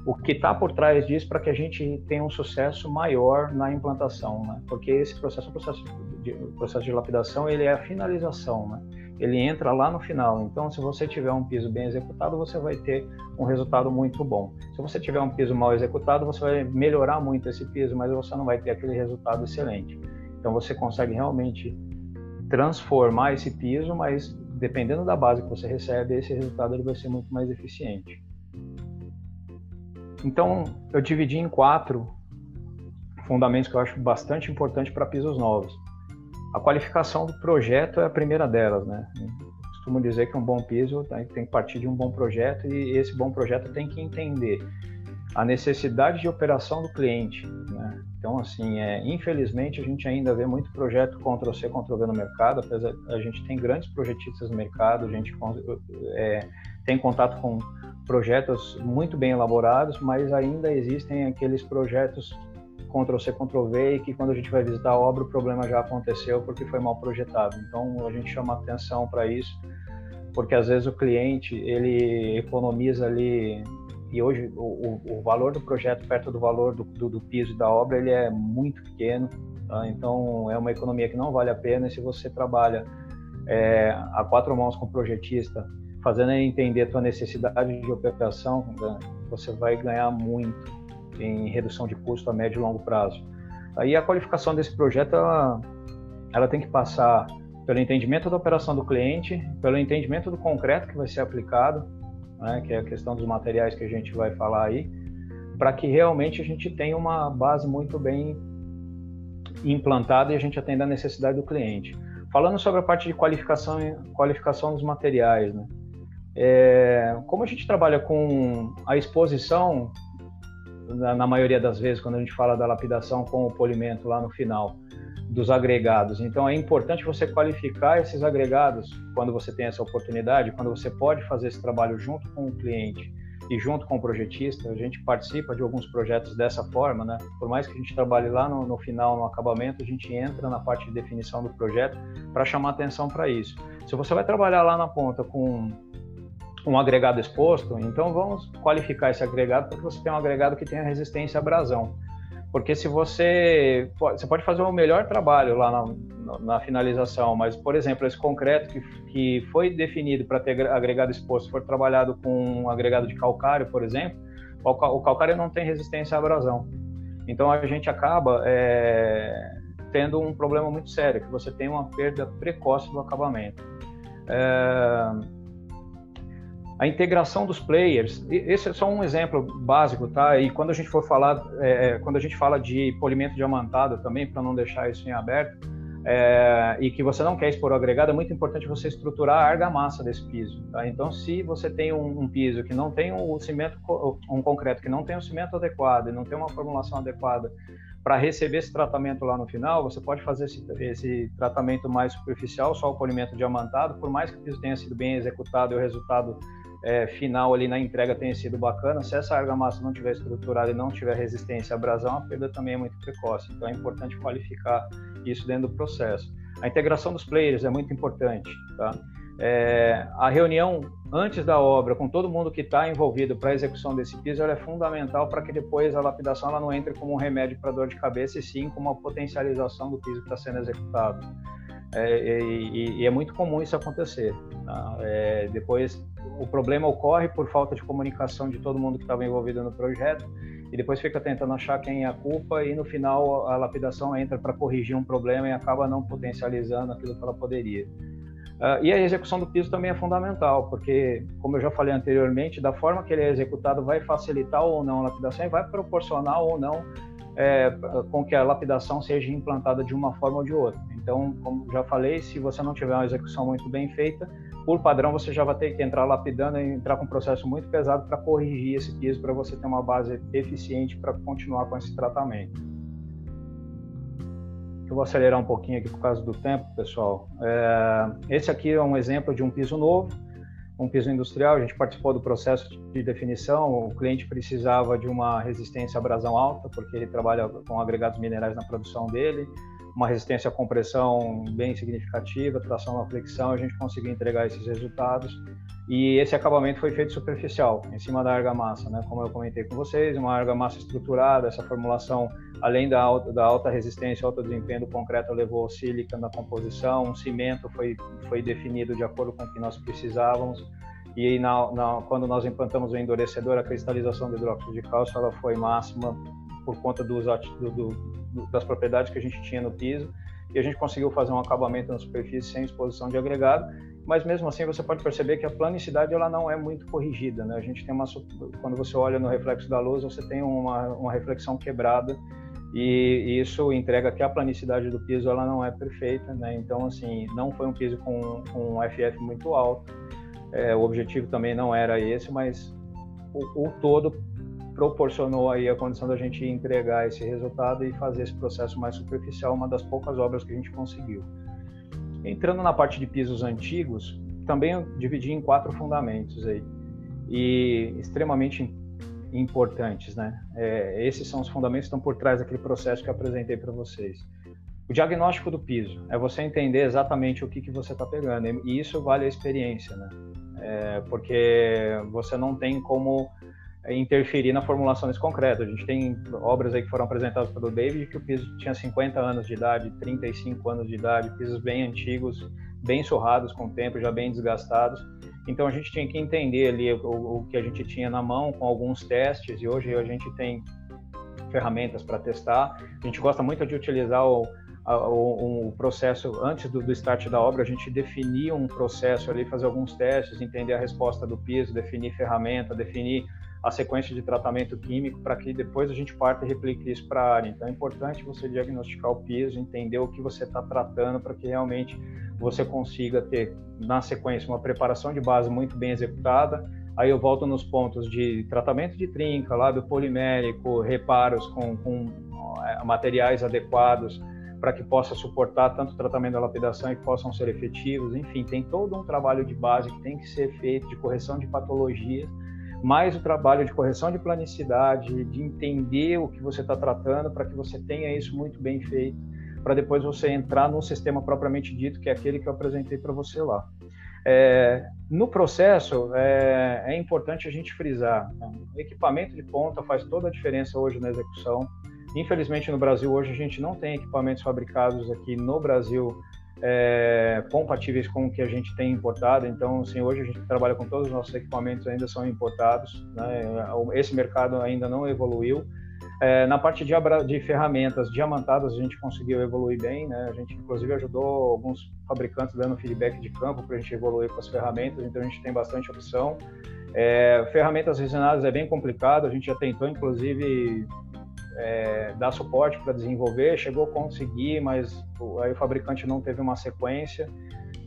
o que está por trás disso para que a gente tenha um sucesso maior na implantação, né? Porque esse processo, processo de, processo de lapidação, ele é a finalização, né? Ele entra lá no final. Então, se você tiver um piso bem executado, você vai ter um resultado muito bom. Se você tiver um piso mal executado, você vai melhorar muito esse piso, mas você não vai ter aquele resultado excelente. Então, você consegue realmente transformar esse piso, mas dependendo da base que você recebe, esse resultado ele vai ser muito mais eficiente. Então, eu dividi em quatro fundamentos que eu acho bastante importante para pisos novos. A qualificação do projeto é a primeira delas, né? Costumo dizer que um bom piso tem que partir de um bom projeto e esse bom projeto tem que entender a necessidade de operação do cliente, né? Então, assim, é, infelizmente a gente ainda vê muito projeto Ctrl-C, Ctrl-V no mercado, apesar a gente tem grandes projetistas no mercado, a gente é, tem contato com projetos muito bem elaborados, mas ainda existem aqueles projetos Ctrl-C, Ctrl-V e que quando a gente vai visitar a obra o problema já aconteceu porque foi mal projetado. Então a gente chama atenção para isso, porque às vezes o cliente ele economiza ali e hoje o, o, valor do projeto perto do valor do, do, do piso da obra ele é muito pequeno, tá? então é uma economia que não vale a pena. E se você trabalha é, a quatro mãos com o projetista, fazendo ele entender a tua necessidade de operação, né, você vai ganhar muito em redução de custo a médio e longo prazo. Aí a qualificação desse projeto ela, ela tem que passar pelo entendimento da operação do cliente, pelo entendimento do concreto que vai ser aplicado, né, que é a questão dos materiais que a gente vai falar aí, para que realmente a gente tenha uma base muito bem implantada e a gente atenda a necessidade do cliente. Falando sobre a parte de qualificação, qualificação dos materiais, né? É, como a gente trabalha com a exposição, na, na, maioria das vezes, quando a gente fala da lapidação com o polimento lá no final, dos agregados. Então é importante você qualificar esses agregados quando você tem essa oportunidade, quando você pode fazer esse trabalho junto com o cliente e junto com o projetista. A gente participa de alguns projetos dessa forma, né? Por mais que a gente trabalhe lá no, no final, no acabamento, a gente entra na parte de definição do projeto para chamar atenção para isso. Se você vai trabalhar lá na ponta com um agregado exposto, então vamos qualificar esse agregado para que você tenha um agregado que tenha resistência à abrasão. Porque se você você pode fazer o melhor trabalho lá na, na finalização, mas por exemplo esse concreto que, que foi definido para ter agregado exposto for trabalhado com um agregado de calcário, por exemplo, o calcário não tem resistência à abrasão. Então a gente acaba é, tendo um problema muito sério, que você tem uma perda precoce do acabamento. É, a integração dos players. Esse é só um exemplo básico, tá? E quando a gente for falar, é, é quando a gente fala de polimento diamantado também, para não deixar isso em aberto, é, e que você não quer expor o agregado, é muito importante você estruturar a argamassa desse piso. Tá? Então, se você tem um, um, piso que não tem um cimento, um concreto que não tem um cimento adequado e não tem uma formulação adequada para receber esse tratamento lá no final, você pode fazer esse, esse, tratamento mais superficial, só o polimento diamantado, por mais que o piso tenha sido bem executado e o resultado é, final ali na entrega tenha sido bacana, se essa argamassa não tiver estruturada e não tiver resistência à abrasão, a perda também é muito precoce. Então é importante qualificar isso dentro do processo. A integração dos players é muito importante. Tá? É, a reunião antes da obra com todo mundo que está envolvido para a execução desse piso é fundamental para que depois a lapidação ela não entre como um remédio para dor de cabeça e sim como uma potencialização do piso que está sendo executado. É, e, e, é muito comum isso acontecer. Tá? É, depois o problema ocorre por falta de comunicação de todo mundo que estava envolvido no projeto e depois fica tentando achar quem é a culpa e no final a lapidação entra para corrigir um problema e acaba não potencializando aquilo que ela poderia. Uh, e a execução do piso também é fundamental, porque, como eu já falei anteriormente, da forma que ele é executado vai facilitar ou não a lapidação e vai proporcionar ou não é, com que a lapidação seja implantada de uma forma ou de outra. Então, como já falei, se você não tiver uma execução muito bem feita, por padrão você já vai ter que entrar lapidando e entrar com um processo muito pesado para corrigir esse piso para você ter uma base eficiente para continuar com esse tratamento. Eu vou acelerar um pouquinho aqui por causa do tempo, pessoal. É, esse aqui é um exemplo de um piso novo, um piso industrial. A gente participou do processo de definição. O cliente precisava de uma resistência à abrasão alta, porque ele trabalha com agregados minerais na produção dele. uma resistência à compressão bem significativa, tração na flexão, a gente conseguiu entregar esses resultados. E esse acabamento foi feito superficial, em cima da argamassa, né? Como eu comentei com vocês, uma argamassa estruturada, essa formulação, além da alta, da alta resistência, alto desempenho do concreto, levou sílica na composição, um cimento foi, foi definido de acordo com o que nós precisávamos. E na, na, quando nós implantamos o endurecedor, a cristalização do hidróxido de cálcio, ela foi máxima por conta dos, do, do, das propriedades que a gente tinha no piso. E a gente conseguiu fazer um acabamento na superfície sem exposição de agregado mas mesmo assim você pode perceber que a planicidade ela não é muito corrigida, né? A gente tem uma quando você olha no reflexo da luz, você tem uma, uma reflexão quebrada e, isso entrega que a planicidade do piso ela não é perfeita, né? Então assim, não foi um piso com, com um FF muito alto. É, o objetivo também não era esse, mas o, o todo proporcionou aí a condição da gente entregar esse resultado e fazer esse processo mais superficial, uma das poucas obras que a gente conseguiu. Entrando na parte de pisos antigos, também eu dividi em quatro fundamentos aí, e extremamente importantes, né? É, esses são os fundamentos que estão por trás daquele processo que eu apresentei para vocês. O diagnóstico do piso é você entender exatamente o que, que você está pegando, e isso vale a experiência, né? É, porque você não tem como interferir na formulação desse concreto. A gente tem obras aí que foram apresentadas pelo David que o piso tinha 50 anos de idade, 35 anos de idade, pisos bem antigos, bem surrados com o tempo, já bem desgastados. Então a gente tinha que entender ali o, o que a gente tinha na mão com alguns testes e hoje a gente tem ferramentas para testar. A gente gosta muito de utilizar o, o, o processo antes do, do, start da obra, a gente definir um processo ali, fazer alguns testes, entender a resposta do piso, definir ferramenta, definir a sequência de tratamento químico para que depois a gente parta e replique isso para a área. Então é importante você diagnosticar o piso, entender o que você está tratando para que realmente você consiga ter na sequência uma preparação de base muito bem executada. Aí eu volto nos pontos de tratamento de trinca, lábio polimérico, reparos com, com é, materiais adequados para que possa suportar tanto o tratamento da lapidação e que possam ser efetivos. Enfim, tem todo um trabalho de base que tem que ser feito de correção de patologias mais o trabalho de correção de planicidade, de entender o que você está tratando, para que você tenha isso muito bem feito, para depois você entrar no sistema propriamente dito, que é aquele que eu apresentei para você lá. É, no processo, é, é, importante a gente frisar: né? o equipamento de ponta faz toda a diferença hoje na execução. Infelizmente, no Brasil, hoje a gente não tem equipamentos fabricados aqui no Brasil é, compatíveis com o que a gente tem importado. Então, assim, hoje a gente trabalha com todos os nossos equipamentos ainda são importados. Né? Esse mercado ainda não evoluiu. É, na parte de, de, ferramentas diamantadas a gente conseguiu evoluir bem, né? A gente inclusive ajudou alguns fabricantes dando feedback de campo para a gente evoluir com as ferramentas. Então a gente tem bastante opção. É, ferramentas resinadas é bem complicado. A gente já tentou inclusive é, dar suporte para desenvolver, chegou a conseguir, mas aí o fabricante não teve uma sequência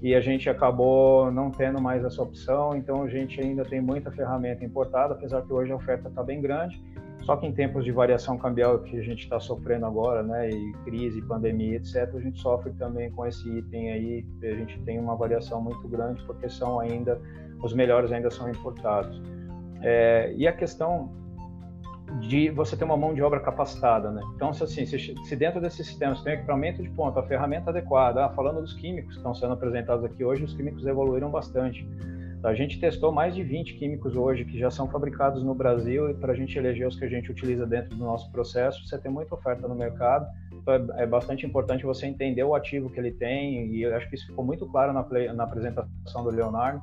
e a gente acabou não tendo mais essa opção, então a gente ainda tem muita ferramenta importada, apesar que hoje a oferta está bem grande, só que em tempos de variação cambial que a gente está sofrendo agora, né, e crise, pandemia, etc., a gente sofre também com esse item aí, a gente tem uma variação muito grande, porque são ainda, os melhores ainda são importados. É, e a questão de você ter uma mão de obra capacitada, né? Então, se assim, se, se dentro desse sistema você tem equipamento de ponta, a ferramenta adequada, ah, falando dos químicos que estão sendo apresentados aqui hoje, os químicos evoluíram bastante. A gente testou mais de 20 químicos hoje que já são fabricados no Brasil e para a gente eleger os que a gente utiliza dentro do nosso processo, você tem muita oferta no mercado, então é, é bastante importante você entender o ativo que ele tem e eu acho que isso ficou muito claro na, play, na apresentação do Leonardo,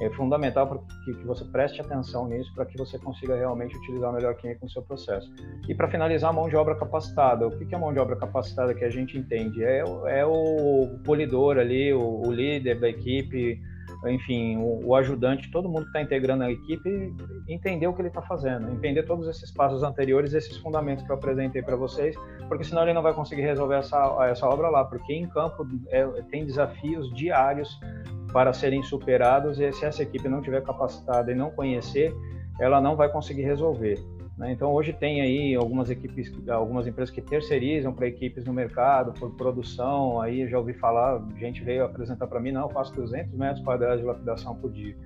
é fundamental que, que você preste atenção nisso para que você consiga realmente utilizar o melhor químico no seu processo. E para finalizar, mão de obra capacitada. O que, que é mão de obra capacitada que a gente entende? É, é o polidor ali, o, o líder da equipe, enfim, o, o, ajudante, todo mundo que está integrando a equipe, entender o que ele está fazendo, entender todos esses passos anteriores, esses fundamentos que eu apresentei para vocês, porque senão ele não vai conseguir resolver essa, essa obra lá, porque em campo é, tem desafios diários para serem superados e se essa equipe não tiver capacitada e não conhecer, ela não vai conseguir resolver. Né? Então hoje tem aí algumas equipes, algumas empresas que terceirizam para equipes no mercado por produção. Aí já ouvi falar, gente veio apresentar para mim, não, eu faço 200 metros quadrados de lapidação por dia.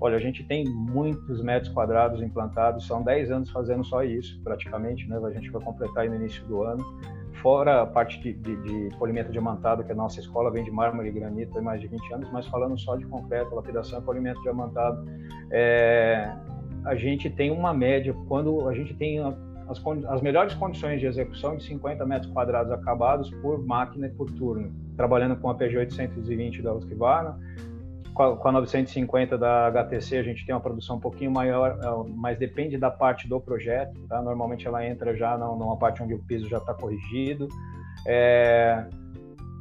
Olha, a gente tem muitos metros quadrados implantados, são 10 anos fazendo só isso, praticamente, né? A gente vai completar aí no início do ano fora a parte de, de, de, polimento diamantado, que a nossa escola vem de mármore e granito há mais de 20 anos, mas falando só de concreto, lapidação e polimento diamantado, é, a gente tem uma média, quando a gente tem as, as, melhores condições de execução de 50 metros quadrados acabados por máquina e por turno, trabalhando com a PG 820 da Husqvarna, com a 950 da HTC a gente tem uma produção um pouquinho maior, é, mas depende da parte do projeto. Tá? Normalmente ela entra já numa parte onde o piso já está corrigido. É,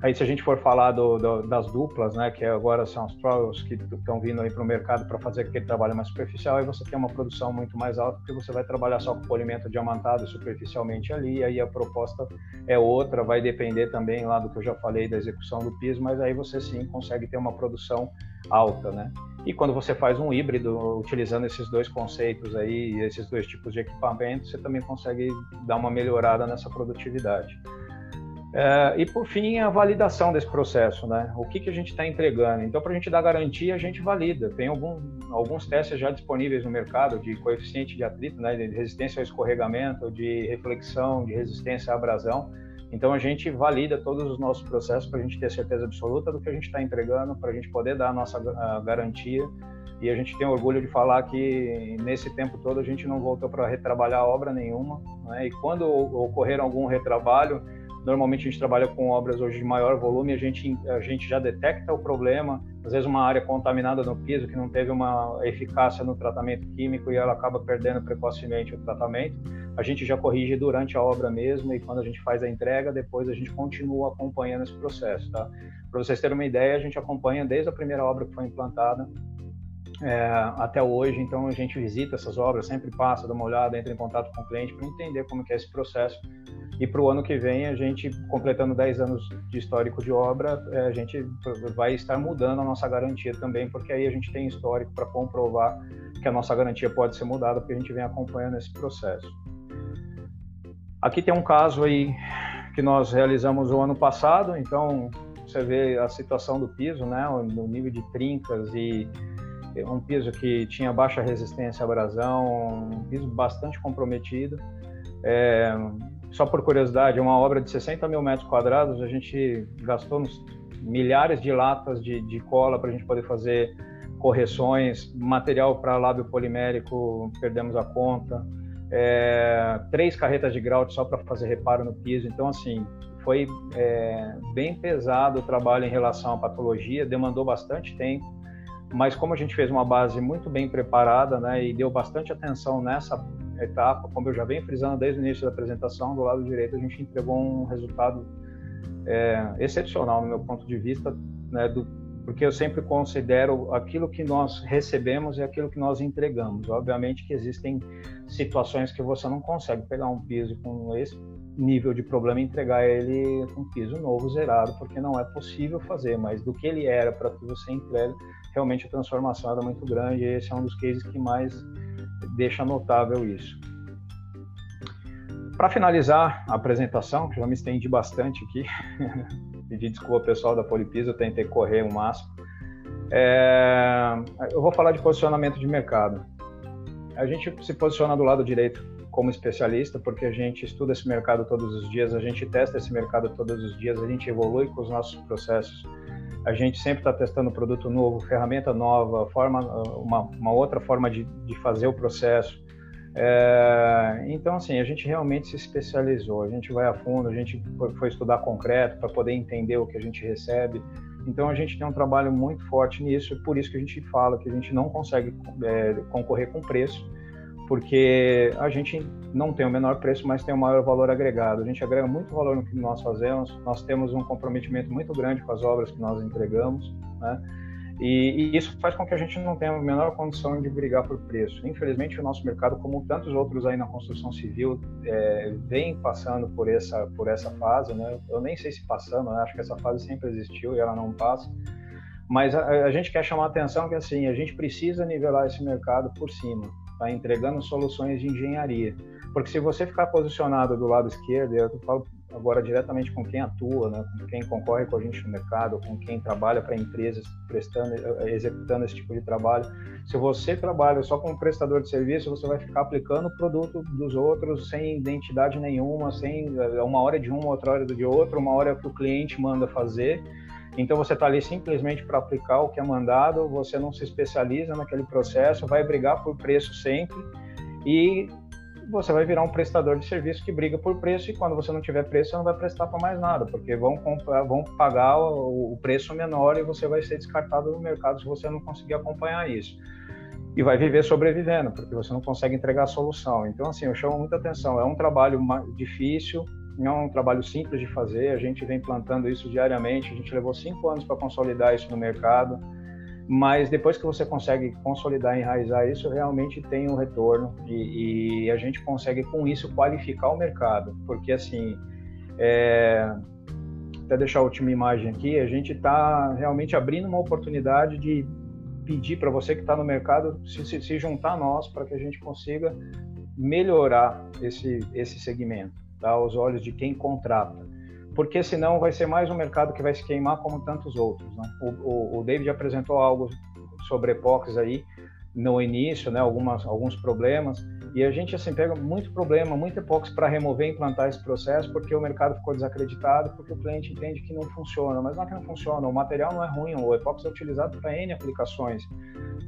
Aí, se a gente for falar do, do, das duplas, né, que agora são os trolls que estão vindo aí para o mercado para fazer aquele trabalho mais superficial, aí você tem uma produção muito mais alta, porque você vai trabalhar só com polimento diamantado superficialmente ali, aí a proposta é outra, vai depender também lá do que eu já falei da execução do piso, mas aí você sim consegue ter uma produção alta, né? E quando você faz um híbrido, utilizando esses dois conceitos aí, esses dois tipos de equipamento, você também consegue dar uma melhorada nessa produtividade. É, e por fim, a validação desse processo, né? O que, que a gente está entregando? Então, para a gente dar garantia, a gente valida. Tem algum, alguns testes já disponíveis no mercado de coeficiente de atrito, né? De resistência ao escorregamento, de reflexão, de resistência à abrasão. Então, a gente valida todos os nossos processos para a gente ter certeza absoluta do que a gente está entregando, para a gente poder dar a nossa a garantia. E a gente tem orgulho de falar que nesse tempo todo a gente não voltou para retrabalhar obra nenhuma. Né? E quando ocorrer algum retrabalho, Normalmente a gente trabalha com obras hoje de maior volume, a gente, a gente já detecta o problema, às vezes uma área contaminada no piso que não teve uma eficácia no tratamento químico e ela acaba perdendo precocemente o tratamento. A gente já corrige durante a obra mesmo e quando a gente faz a entrega, depois a gente continua acompanhando esse processo, tá? Para vocês terem uma ideia, a gente acompanha desde a primeira obra que foi implantada é, até hoje, então a gente visita essas obras, sempre passa, dá uma olhada, entra em contato com o cliente para entender como é esse processo e para o ano que vem, a gente, completando 10 anos de histórico de obra, é, a gente vai estar mudando a nossa garantia também, porque aí a gente tem histórico para comprovar que a nossa garantia pode ser mudada, porque a gente vem acompanhando esse processo. Aqui tem um caso aí que nós realizamos o ano passado, então você vê a situação do piso, né, no nível de trincas e um piso que tinha baixa resistência à abrasão, um piso bastante comprometido. É, só por curiosidade, uma obra de 60 mil metros quadrados, a gente gastou milhares de latas de, de cola para a gente poder fazer correções, material para lábio polimérico, perdemos a conta, é, três carretas de grout só para fazer reparo no piso. Então, assim, foi é, bem pesado o trabalho em relação à patologia, demandou bastante tempo, mas como a gente fez uma base muito bem preparada né, e deu bastante atenção nessa etapa, como eu já venho frisando desde o início da apresentação, do lado direito a gente entregou um resultado é, excepcional no meu ponto de vista, né, do, porque eu sempre considero aquilo que nós recebemos e aquilo que nós entregamos. Obviamente que existem situações que você não consegue pegar um piso com esse nível de problema e entregar ele com piso novo, zerado, porque não é possível fazer, mas do que ele era para que você entrega, realmente a transformação era muito grande e esse é um dos cases que mais deixa notável isso. Para finalizar a apresentação, que já me estendi bastante aqui, pedir desculpa pessoal da Polipisa, eu tentei correr o máximo. É, eu vou falar de posicionamento de mercado. A gente se posiciona do lado direito como especialista, porque a gente estuda esse mercado todos os dias, a gente testa esse mercado todos os dias, a gente evolui com os nossos processos a gente sempre está testando produto novo, ferramenta nova, forma, uma, uma outra forma de, de, fazer o processo. É, então, assim, a gente realmente se especializou, a gente vai a fundo, a gente foi, estudar concreto para poder entender o que a gente recebe. Então, a gente tem um trabalho muito forte nisso, por isso que a gente fala que a gente não consegue é, concorrer com preço, porque a gente não tem o menor preço, mas tem o maior valor agregado. A gente agrega muito valor no que nós fazemos, nós temos um comprometimento muito grande com as obras que nós entregamos, né? E, e, isso faz com que a gente não tenha a menor condição de brigar por preço. Infelizmente, o nosso mercado, como tantos outros aí na construção civil, é, vem passando por essa, por essa fase. Né? Eu nem sei se passando, né? acho que essa fase sempre existiu e ela não passa. Mas a, a gente quer chamar a atenção que assim, a gente precisa nivelar esse mercado por cima tá? entregando soluções de engenharia. Porque se você ficar posicionado do lado esquerdo, eu falo agora diretamente com quem atua, né, com quem concorre com a gente no mercado, com quem trabalha para empresas prestando, eh, executando esse tipo de trabalho. Se você trabalha só como prestador de serviço, você vai ficar aplicando o produto dos outros sem identidade nenhuma, sem eh, uma hora de uma, outra hora de outra, uma hora que o cliente manda fazer. Então você está ali simplesmente para aplicar o que é mandado, você não se especializa naquele processo, vai brigar por preço sempre e você vai virar um prestador de serviço que briga por preço e quando você não tiver preço, você não vai prestar para mais nada, porque vão, comprar, vão pagar o, preço menor e você vai ser descartado no mercado se você não conseguir acompanhar isso. E vai viver sobrevivendo, porque você não consegue entregar a solução. Então, assim, eu chamo muita atenção. É um trabalho difícil, não é um trabalho simples de fazer. A gente vem plantando isso diariamente. A gente levou cinco anos para consolidar isso no mercado mas depois que você consegue consolidar e enraizar isso, realmente tem um retorno e, e a gente consegue com isso qualificar o mercado, porque assim, é, até deixar a última imagem aqui, a gente está realmente abrindo uma oportunidade de pedir para você que está no mercado se, se, se, juntar a nós para que a gente consiga melhorar esse, esse segmento, tá? aos olhos de quem contrata porque senão vai ser mais um mercado que vai se queimar como tantos outros. Né? O, o, o David apresentou algo sobre epox aí no início, né? Algumas, alguns problemas e a gente assim pega muito problema, muito epox para remover e implantar esse processo porque o mercado ficou desacreditado, porque o cliente entende que não funciona, mas não é que não funciona, o material não é ruim, o epox é utilizado para N aplicações.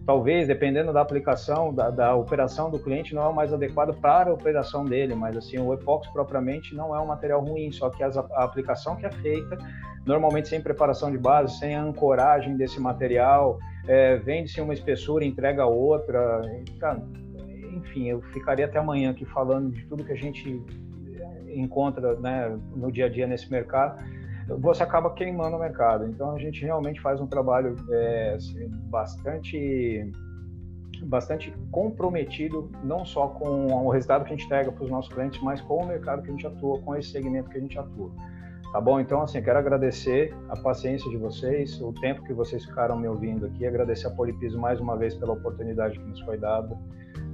Talvez, dependendo da aplicação, da, da operação do cliente, não é o mais adequado para a operação dele, mas assim, o epox propriamente não é um material ruim, só que as, a aplicação que é feita, normalmente sem preparação de base, sem ancoragem desse material, é, vende-se uma espessura, entrega outra, cara, enfim, eu ficaria até amanhã aqui falando de tudo que a gente encontra né, no dia a dia nesse mercado, você acaba queimando o mercado. Então a gente realmente faz um trabalho é, assim, bastante bastante comprometido não só com o resultado que a gente entrega para os nossos clientes, mas com o mercado que a gente atua, com esse segmento que a gente atua. Tá bom? Então, assim, quero agradecer a paciência de vocês, o tempo que vocês ficaram me ouvindo aqui, agradecer a Polipiso mais uma vez pela oportunidade que nos foi dada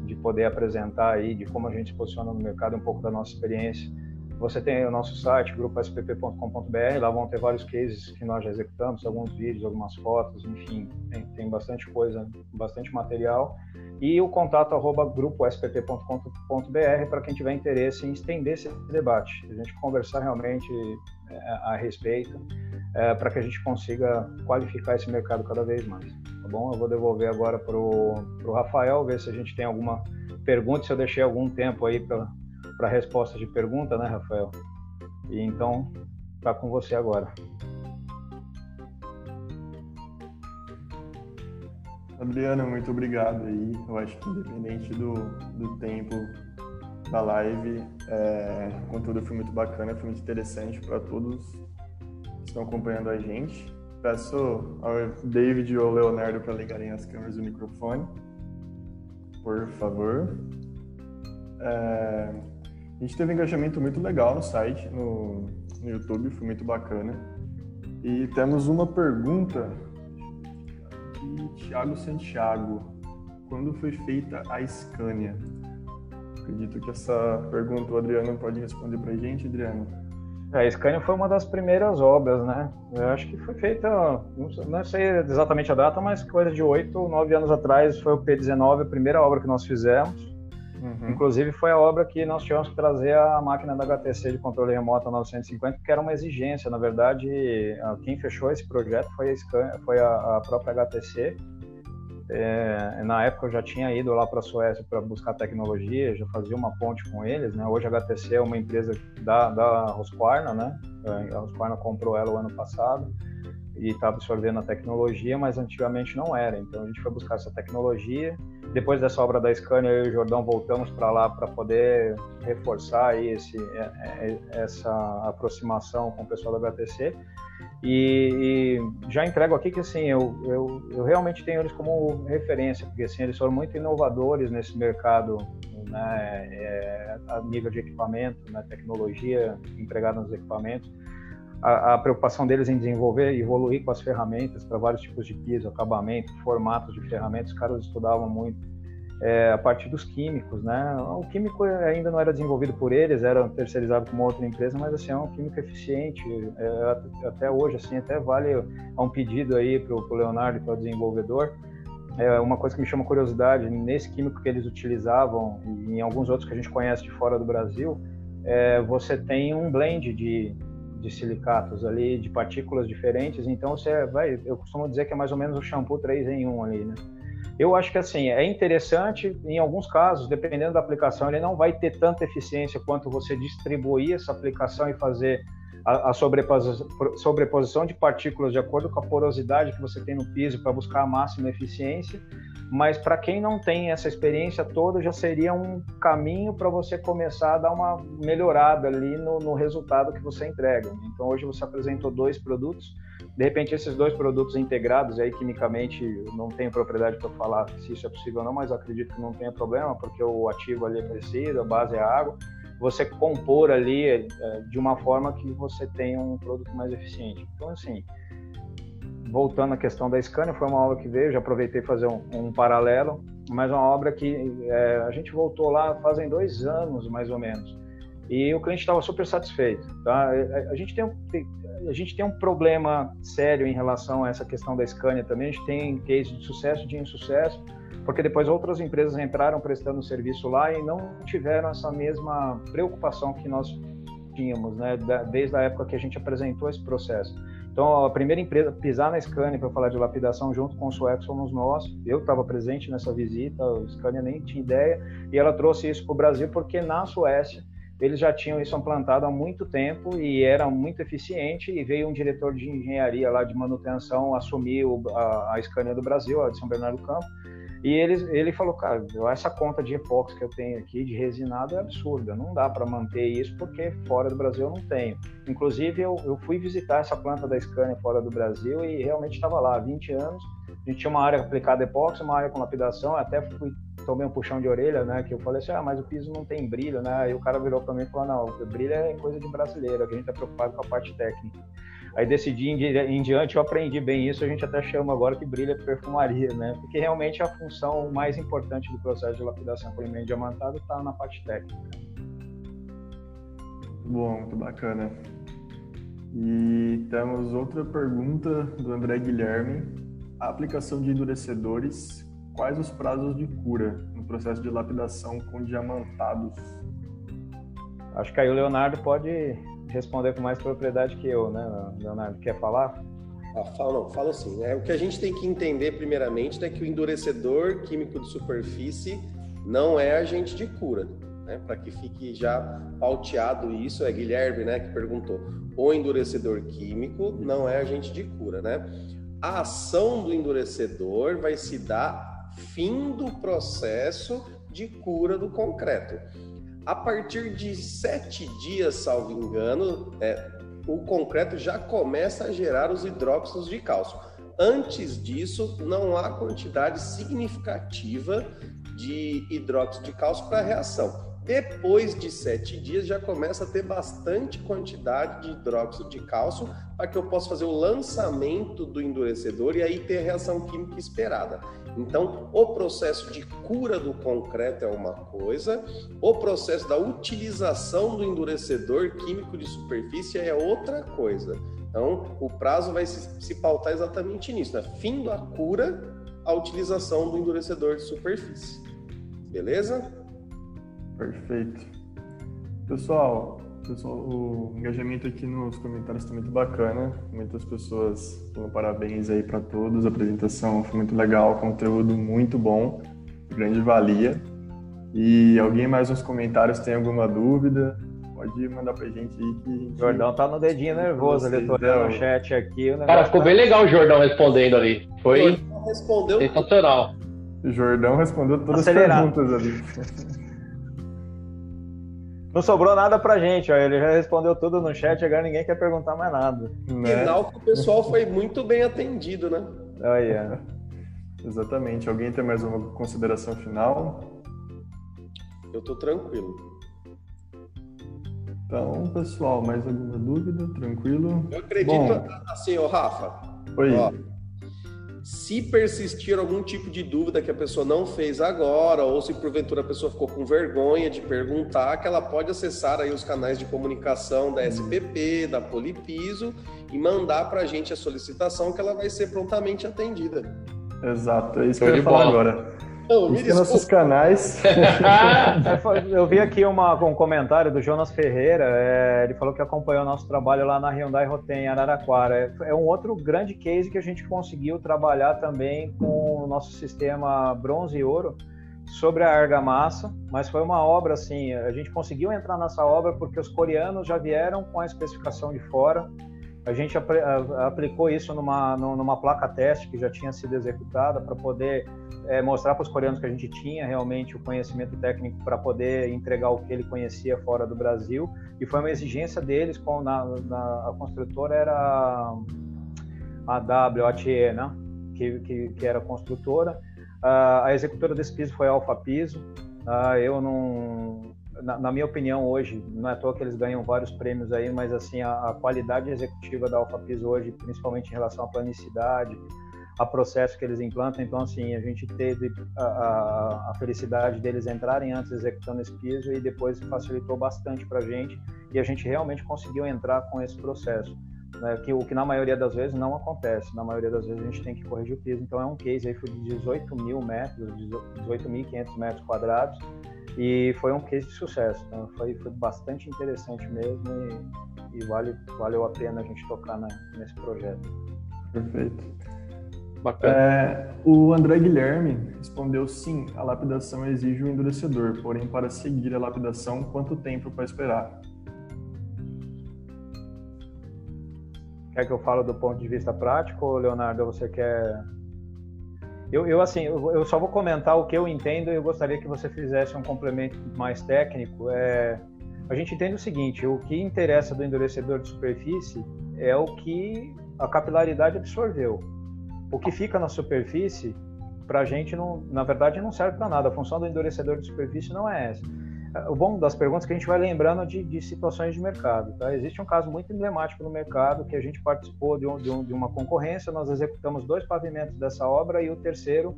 de poder apresentar aí de como a gente se posiciona no mercado, um pouco da nossa experiência. Você tem o nosso site, grupospp.com.br, lá vão ter vários cases que nós já executamos, alguns vídeos, algumas fotos, enfim, tem, tem bastante coisa, bastante material. E o contato arroba grupospp.com.br para quem tiver interesse em estender esse debate, a gente conversar realmente é, a respeito, é, para que a gente consiga qualificar esse mercado cada vez mais bom? Eu vou devolver agora para o Rafael, ver se a gente tem alguma pergunta, se eu deixei algum tempo aí para resposta de pergunta, né, Rafael? E então, tá com você agora. Adriana, muito obrigado aí. Eu acho que independente do, do tempo da live, é, o conteúdo foi muito bacana, foi muito interessante para todos que estão acompanhando a gente. Peço ao David ou ao Leonardo para ligarem as câmeras e o microfone, por favor. É, a gente teve um engajamento muito legal no site, no, no YouTube, foi muito bacana. E temos uma pergunta de Thiago Santiago. Quando foi feita a Scania? Acredito que essa pergunta o Adriano pode responder para a gente, Adriano. É, a Scania foi uma das primeiras obras, né? Eu acho que foi feita, não sei exatamente a data, mas coisa de oito ou nove anos atrás foi o P19, a primeira obra que nós fizemos. Uhum. Inclusive foi a obra que nós tivemos que trazer a máquina da HTC de controle remoto 950, que era uma exigência. Na verdade, quem fechou esse projeto foi a, Scania, foi a, a própria HTC é, na época eu já tinha ido lá para a Suécia para buscar tecnologia, já fazia uma ponte com eles, né? Hoje a HTC é uma empresa da, da Husqvarna, né? A Husqvarna comprou ela o ano passado e está absorvendo a tecnologia, mas antigamente não era. Então a gente foi buscar essa tecnologia. Depois dessa obra da Scania, eu e o Jordão voltamos para lá para poder reforçar esse, é, é, essa aproximação com o pessoal da HTC. E, e, já entrego aqui que assim eu, eu, eu, realmente tenho eles como referência porque assim eles foram muito inovadores nesse mercado né, é, a nível de equipamento né, tecnologia empregada nos equipamentos a, a, preocupação deles em desenvolver e evoluir com as ferramentas para vários tipos de piso acabamento formatos de ferramentas os caras estudavam muito é, a parte dos químicos, né? O químico ainda não era desenvolvido por eles, era terceirizado com uma outra empresa, mas assim é um químico eficiente. É, até hoje, assim, até vale a um pedido aí para o Leonardo, que é o desenvolvedor. É uma coisa que me chama curiosidade nesse químico que eles utilizavam e em alguns outros que a gente conhece de fora do Brasil, é, você tem um blend de, de silicatos ali, de partículas diferentes. Então você vai, eu costumo dizer que é mais ou menos o shampoo 3 em 1 ali, né? Eu acho que assim, é interessante, em alguns casos, dependendo da aplicação, ele não vai ter tanta eficiência quanto você distribuir essa aplicação e fazer a, a sobreposição, sobreposição de partículas de acordo com a porosidade que você tem no piso para buscar a máxima eficiência. Mas para quem não tem essa experiência toda, já seria um caminho para você começar a dar uma melhorada ali no, no resultado que você entrega. Então hoje você apresentou dois produtos. De repente esses dois produtos integrados aí quimicamente não tenho propriedade para falar se isso é possível ou não mas acredito que não tenha problema porque o ativo ali é parecido a base é água. Você compor ali é, de uma forma que você tenha um produto mais eficiente. Então assim voltando à questão da Scania foi uma obra que veio já aproveitei fazer um, um paralelo mas uma obra que é, a gente voltou lá fazem dois anos mais ou menos e o cliente estava super satisfeito. Tá? A, a, gente tem um, a gente tem um problema sério em relação a essa questão da Scania também. A gente tem case de sucesso de insucesso, porque depois outras empresas entraram prestando serviço lá e não tiveram essa mesma preocupação que nós tínhamos, né, desde a época que a gente apresentou esse processo. Então, a primeira empresa a pisar na Scania para falar de lapidação junto com o sueco somos nós. Eu estava presente nessa visita, a Scania nem tinha ideia, e ela trouxe isso para o Brasil porque na Suécia eles já tinham isso implantado há muito tempo e era muito eficiente e veio um diretor de engenharia lá de manutenção assumir a, a Scania do Brasil, a de São Bernardo do Campo, e ele, ele falou, cara, essa conta de epóxi que eu tenho aqui, de resinado, é absurda, não dá para manter isso porque fora do Brasil eu não tenho. Inclusive, eu, eu fui visitar essa planta da Scania fora do Brasil e realmente estava lá há 20 anos, a gente tinha uma área aplicada epóxi, uma área com lapidação, até fui tomei um puxão de orelha, né? Que eu falei assim, ah, mas o piso não tem brilho, né? Aí o cara virou para mim e falou, não, brilho é coisa de brasileiro, que a gente tá preocupado com a parte técnica. Aí decidi em, diante, eu aprendi bem isso, a gente até chama agora que brilho é perfumaria, né? Porque realmente a função mais importante do processo de lapidação por meio diamantado está na parte técnica. Bom, muito bacana. E temos outra pergunta do André Guilherme. A aplicação de endurecedores quais os prazos de cura no processo de lapidação com diamantados? Acho que aí o Leonardo pode responder com mais propriedade que eu, né, Leonardo? Quer falar? Ah, não, fala assim. Né? O que a gente tem que entender, primeiramente, é que o endurecedor químico de superfície não é agente de cura. Né? Para que fique já pauteado isso, é Guilherme né, que perguntou. O endurecedor químico não é agente de cura. Né? A ação do endurecedor vai se dar fim do processo de cura do concreto. A partir de sete dias, salvo engano, é, o concreto já começa a gerar os hidróxidos de cálcio. Antes disso, não há quantidade significativa de hidróxido de cálcio para a reação. Depois de sete dias, já começa a ter bastante quantidade de hidróxido de cálcio para que eu possa fazer o lançamento do endurecedor e aí ter a reação química esperada. Então, o processo de cura do concreto é uma coisa, o processo da utilização do endurecedor químico de superfície é outra coisa. Então, o prazo vai se, se pautar exatamente nisso, né? fim da cura, a utilização do endurecedor de superfície. Beleza? Perfeito. Pessoal, pessoal, o engajamento aqui nos comentários está muito bacana. Muitas pessoas dando parabéns aí para todos. A apresentação foi muito legal, conteúdo muito bom, grande valia. E alguém mais nos comentários tem alguma dúvida? Pode mandar pra gente aí que. O Jordão tá no dedinho nervoso ali, tô olhando o chat aqui. O Cara, ficou tá... bem legal o Jordão respondendo ali. Foi respondeu sensacional. O Jordão respondeu todas Acelerado. as perguntas ali. Não sobrou nada pra gente, ó. Ele já respondeu tudo no chat, agora ninguém quer perguntar mais nada. Né? Final que o pessoal foi muito bem atendido, né? Olha. Exatamente. Alguém tem mais uma consideração final? Eu tô tranquilo. Então, pessoal, mais alguma dúvida? Tranquilo? Eu acredito Bom, assim, ô Rafa. Oi. Ó, Se persistir algum tipo de dúvida que a pessoa não fez agora, ou se porventura a pessoa ficou com vergonha de perguntar, que ela pode acessar aí os canais de comunicação da SPP, da Polipiso e mandar para a gente a solicitação que ela vai ser prontamente atendida. Exato, é isso que eu ia falar agora. Não, me nossos canais. eu vi aqui uma, um comentário do Jonas Ferreira. É, ele falou que acompanhou o nosso trabalho lá na Hyundai Rotem, em Araraquara. É, é, um outro grande case que a gente conseguiu trabalhar também com o nosso sistema bronze e ouro sobre a argamassa, mas foi uma obra assim, a gente conseguiu entrar nessa obra porque os coreanos já vieram com a especificação de fora. A gente apl aplicou isso numa, numa placa teste que já tinha sido executada para poder é, mostrar para os coreanos que a gente tinha realmente o conhecimento técnico para poder entregar o que ele conhecia fora do Brasil e foi uma exigência deles com na, na a construtora era a WATE, né? Que, que, que era a construtora. Uh, a executora desse piso foi a Alfa Piso. Uh, eu não, na, na, minha opinião hoje, não é à toa que eles ganham vários prêmios aí, mas assim a, a qualidade executiva da Alfa Piso hoje, principalmente em relação à planicidade, a processo que eles implantam. Então, assim, a gente teve a, a, a, felicidade deles entrarem antes executando esse piso e depois facilitou bastante para a gente e a gente realmente conseguiu entrar com esse processo. Né, que o que na maioria das vezes não acontece. Na maioria das vezes a gente tem que corrigir o piso. Então é um case aí foi de 18 mil metros, 18.500 metros quadrados e foi um case de sucesso. Então foi, foi bastante interessante mesmo e, e vale, valeu a pena a gente tocar na, nesse projeto. Perfeito. Bacana. É, o André Guilherme respondeu sim, a lapidação exige o um endurecedor, porém para seguir a lapidação, quanto tempo para esperar? Quer que eu fale do ponto de vista prático, ou Leonardo, você quer... Eu, eu assim, eu, eu só vou comentar o que eu entendo e eu gostaria que você fizesse um complemento mais técnico. É, a gente entende o seguinte, o que interessa do endurecedor de superfície é o que a capilaridade absorveu o que fica na superfície, para a gente, não, na verdade, não serve para nada. A função do endurecedor de superfície não é essa. O bom das perguntas é que a gente vai lembrando de, de situações de mercado. Tá? Existe um caso muito emblemático no mercado que a gente participou de, um, de, um, de uma concorrência, nós executamos dois pavimentos dessa obra e o terceiro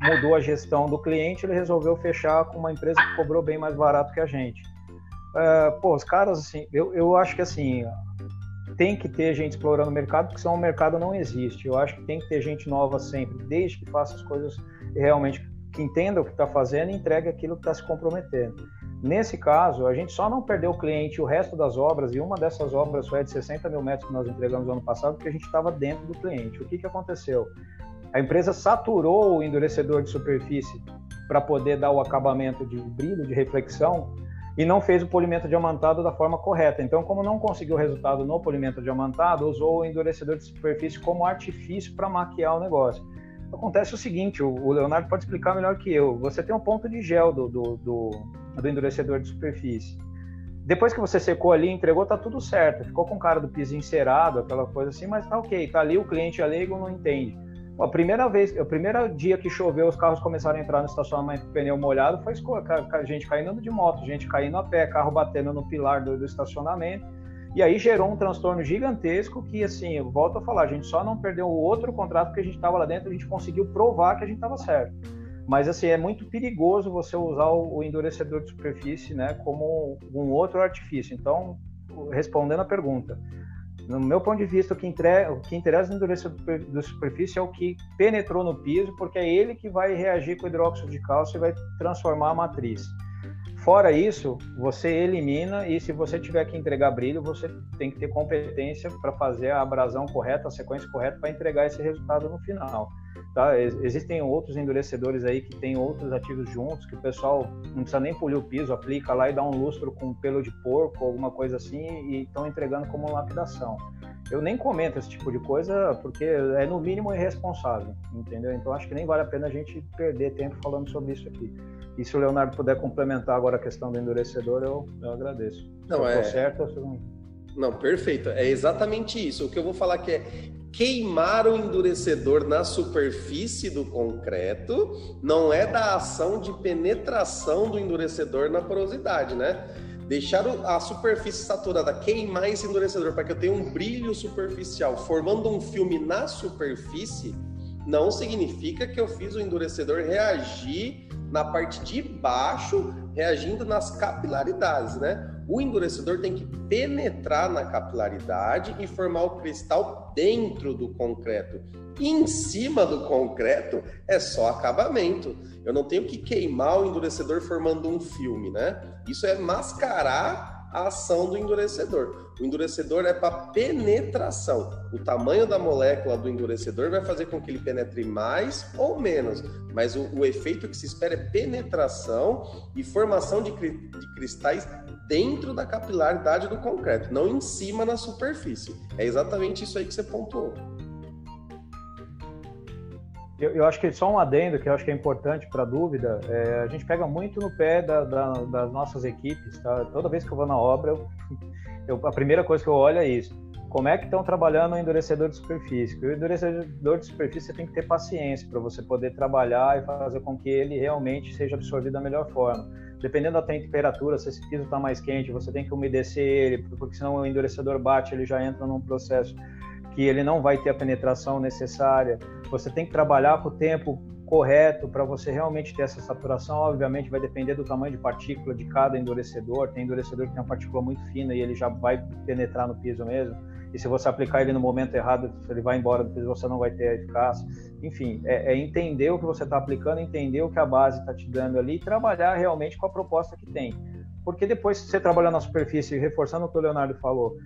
mudou a gestão do cliente, ele resolveu fechar com uma empresa que cobrou bem mais barato que a gente. Uh, pô, os caras, assim, eu, eu acho que assim, tem que ter gente explorando o mercado, porque senão o mercado não existe. Eu acho que tem que ter gente nova sempre, desde que faça as coisas realmente, que entenda o que está fazendo e entregue aquilo que está se comprometendo. Nesse caso, a gente só não perdeu o cliente o resto das obras, e uma dessas obras foi a de 60 mil metros que nós entregamos no ano passado, porque a gente estava dentro do cliente. O que, que aconteceu? A empresa saturou o endurecedor de superfície para poder dar o acabamento de brilho, de reflexão, e não fez o polimento diamantado da forma correta. Então, como não conseguiu resultado no polimento diamantado, usou o endurecedor de superfície como artifício para maquiar o negócio. Acontece o seguinte, o Leonardo pode explicar melhor que eu. Você tem um ponto de gel do, do, do, do endurecedor de superfície. Depois que você secou ali, entregou, tá tudo certo. Ficou com cara do piso encerado, aquela coisa assim, mas tá ok. Tá ali, o cliente leigo não entende. A primeira vez, o primeiro dia que choveu, os carros começaram a entrar no estacionamento com pneu molhado, foi gente caindo de moto, gente caindo a pé, carro batendo no pilar do, do estacionamento. E aí gerou um transtorno gigantesco que, assim, eu volto a falar, a gente só não perdeu o outro contrato porque a gente estava lá dentro, a gente conseguiu provar que a gente estava certo. Mas, assim, é muito perigoso você usar o endurecedor de superfície, né, como um outro artifício. Então, respondendo a pergunta, no meu ponto de vista, o que, entre... o que interessa no endurecimento da superfície é o que penetrou no piso, porque é ele que vai reagir com o hidróxido de cálcio e vai transformar a matriz. Fora isso, você elimina e se você tiver que entregar brilho, você tem que ter competência para fazer a abrasão correta, a sequência correta para entregar esse resultado no final. Tá? Existem outros endurecedores aí que tem outros ativos juntos, que o pessoal não precisa nem polir o piso, aplica lá e dá um lustro com pelo de porco, alguma coisa assim, e estão entregando como lapidação. Eu nem comento esse tipo de coisa porque é no mínimo irresponsável, entendeu? Então acho que nem vale a pena a gente perder tempo falando sobre isso aqui. E se o Leonardo puder complementar agora a questão do endurecedor, eu, eu agradeço. Não, se é... certo, eu... Não, perfeito. É exatamente isso. O que eu vou falar que é queimar o endurecedor na superfície do concreto não é da ação de penetração do endurecedor na porosidade, né? Deixar a superfície saturada, queimar esse endurecedor para que eu tenha um brilho superficial, formando um filme na superfície, não significa que eu fiz o endurecedor reagir na parte de baixo, reagindo nas capilaridades, né? O endurecedor tem que penetrar na capilaridade e formar o cristal dentro do concreto. E em cima do concreto é só acabamento. Eu não tenho que queimar o endurecedor formando um filme, né? Isso é mascarar a ação do endurecedor. O endurecedor é para penetração. O tamanho da molécula do endurecedor vai fazer com que ele penetre mais ou menos, mas o, o efeito que se espera é penetração e formação de, de cristais dentro da capilaridade do concreto, não em cima na superfície. É exatamente isso aí que você pontuou. Eu, eu, acho que só um adendo que eu acho que é importante para dúvida, é, a gente pega muito no pé da, da, das nossas equipes, tá? Toda vez que eu vou na obra, eu, eu, a primeira coisa que eu olho é isso. Como é que estão trabalhando o endurecedor de superfície? o endurecedor de superfície você tem que ter paciência para você poder trabalhar e fazer com que ele realmente seja absorvido da melhor forma. Dependendo da temperatura, se esse piso está mais quente, você tem que umedecer ele, porque senão o endurecedor bate, ele já entra num processo que ele não vai ter a penetração necessária. Você tem que trabalhar com o tempo correto para você realmente ter essa saturação. Obviamente, vai depender do tamanho de partícula de cada endurecedor. Tem endurecedor que tem uma partícula muito fina e ele já vai penetrar no piso mesmo. E se você aplicar ele no momento errado, ele vai embora do piso, você não vai ter eficácia. Enfim, é, é entender o que você está aplicando, entender o que a base está te dando ali e trabalhar realmente com a proposta que tem porque depois você trabalhar na superfície, reforçando o que o Leonardo falou,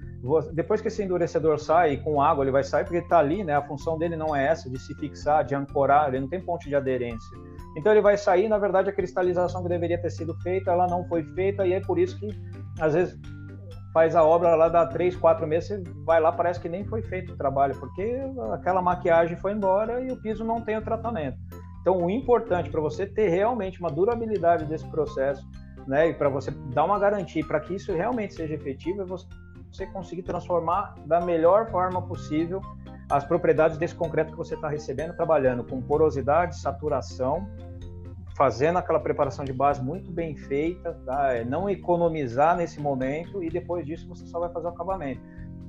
depois que esse endurecedor sai com água, ele vai sair porque ele está ali, né? A função dele não é essa de se fixar, de ancorar, ele não tem ponte de aderência. Então ele vai sair, na verdade, a cristalização que deveria ter sido feita, ela não foi feita e é por isso que às vezes faz a obra lá dá três, quatro meses, você vai lá parece que nem foi feito o trabalho, porque aquela maquiagem foi embora e o piso não tem o tratamento. Então o importante para você ter realmente uma durabilidade desse processo né? E para você dar uma garantia para que isso realmente seja efetivo, é você conseguir transformar da melhor forma possível as propriedades desse concreto que você está recebendo, trabalhando com porosidade, saturação, fazendo aquela preparação de base muito bem feita, tá? É não economizar nesse momento e depois disso você só vai fazer o acabamento.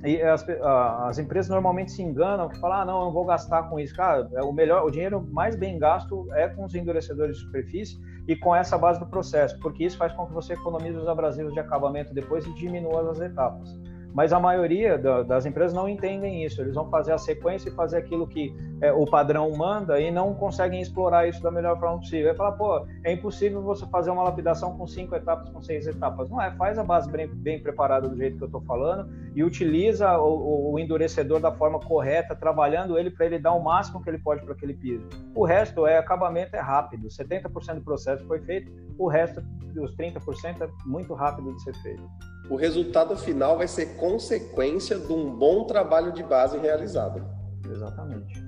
E as, as empresas normalmente se enganam que falam, ah, não, eu não vou gastar com isso. Cara, é o melhor, o dinheiro mais bem gasto é com os endurecedores de superfície e com essa base do processo, porque isso faz com que você economize os abrasivos de acabamento depois e diminua as etapas mas a maioria da, das empresas não entendem isso. Eles vão fazer a sequência e fazer aquilo que é, o padrão manda e não conseguem explorar isso da melhor forma possível. Aí fala, pô, é impossível você fazer uma lapidação com cinco etapas, com seis etapas. Não é, faz a base bem, bem preparada do jeito que eu estou falando e utiliza o, o, endurecedor da forma correta, trabalhando ele para ele dar o máximo que ele pode para aquele piso. O resto é acabamento é rápido. 70% do processo foi feito, o resto, os 30%, é muito rápido de ser feito o resultado final vai ser consequência de um bom trabalho de base realizado. Exatamente.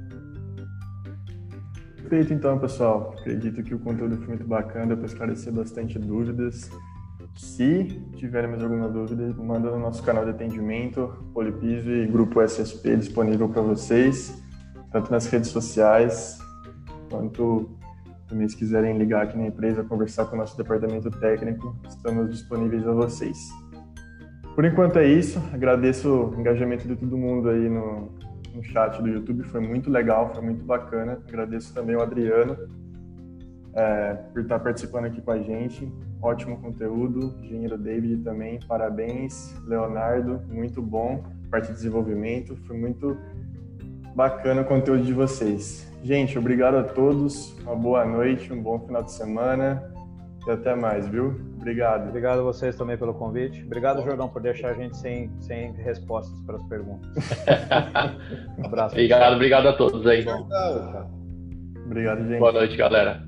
Perfeito, então, pessoal. Acredito que o conteúdo foi muito bacana para esclarecer bastante dúvidas. Se tiverem mais alguma dúvida, manda no nosso canal de atendimento, Polipiso e Grupo SSP disponível para vocês, tanto nas redes sociais, quanto também se quiserem ligar aqui na empresa, conversar com o nosso departamento técnico, estamos disponíveis a vocês. Por enquanto é isso. Agradeço o engajamento de todo mundo aí no, no chat do YouTube. Foi muito legal, foi muito bacana. Agradeço também o Adriano é, por estar participando aqui com a gente. Ótimo conteúdo. Engenheiro David também, parabéns. Leonardo, muito bom. Parte de desenvolvimento, foi muito bacana o conteúdo de vocês. Gente, obrigado a todos. Uma boa noite, um bom final de semana e até mais, viu? Obrigado. Obrigado a vocês também pelo convite. Obrigado, Jordão, por deixar a gente sem, sem respostas para as perguntas. um abraço. Obrigado, obrigado a todos aí. Obrigado, gente. Boa noite, galera.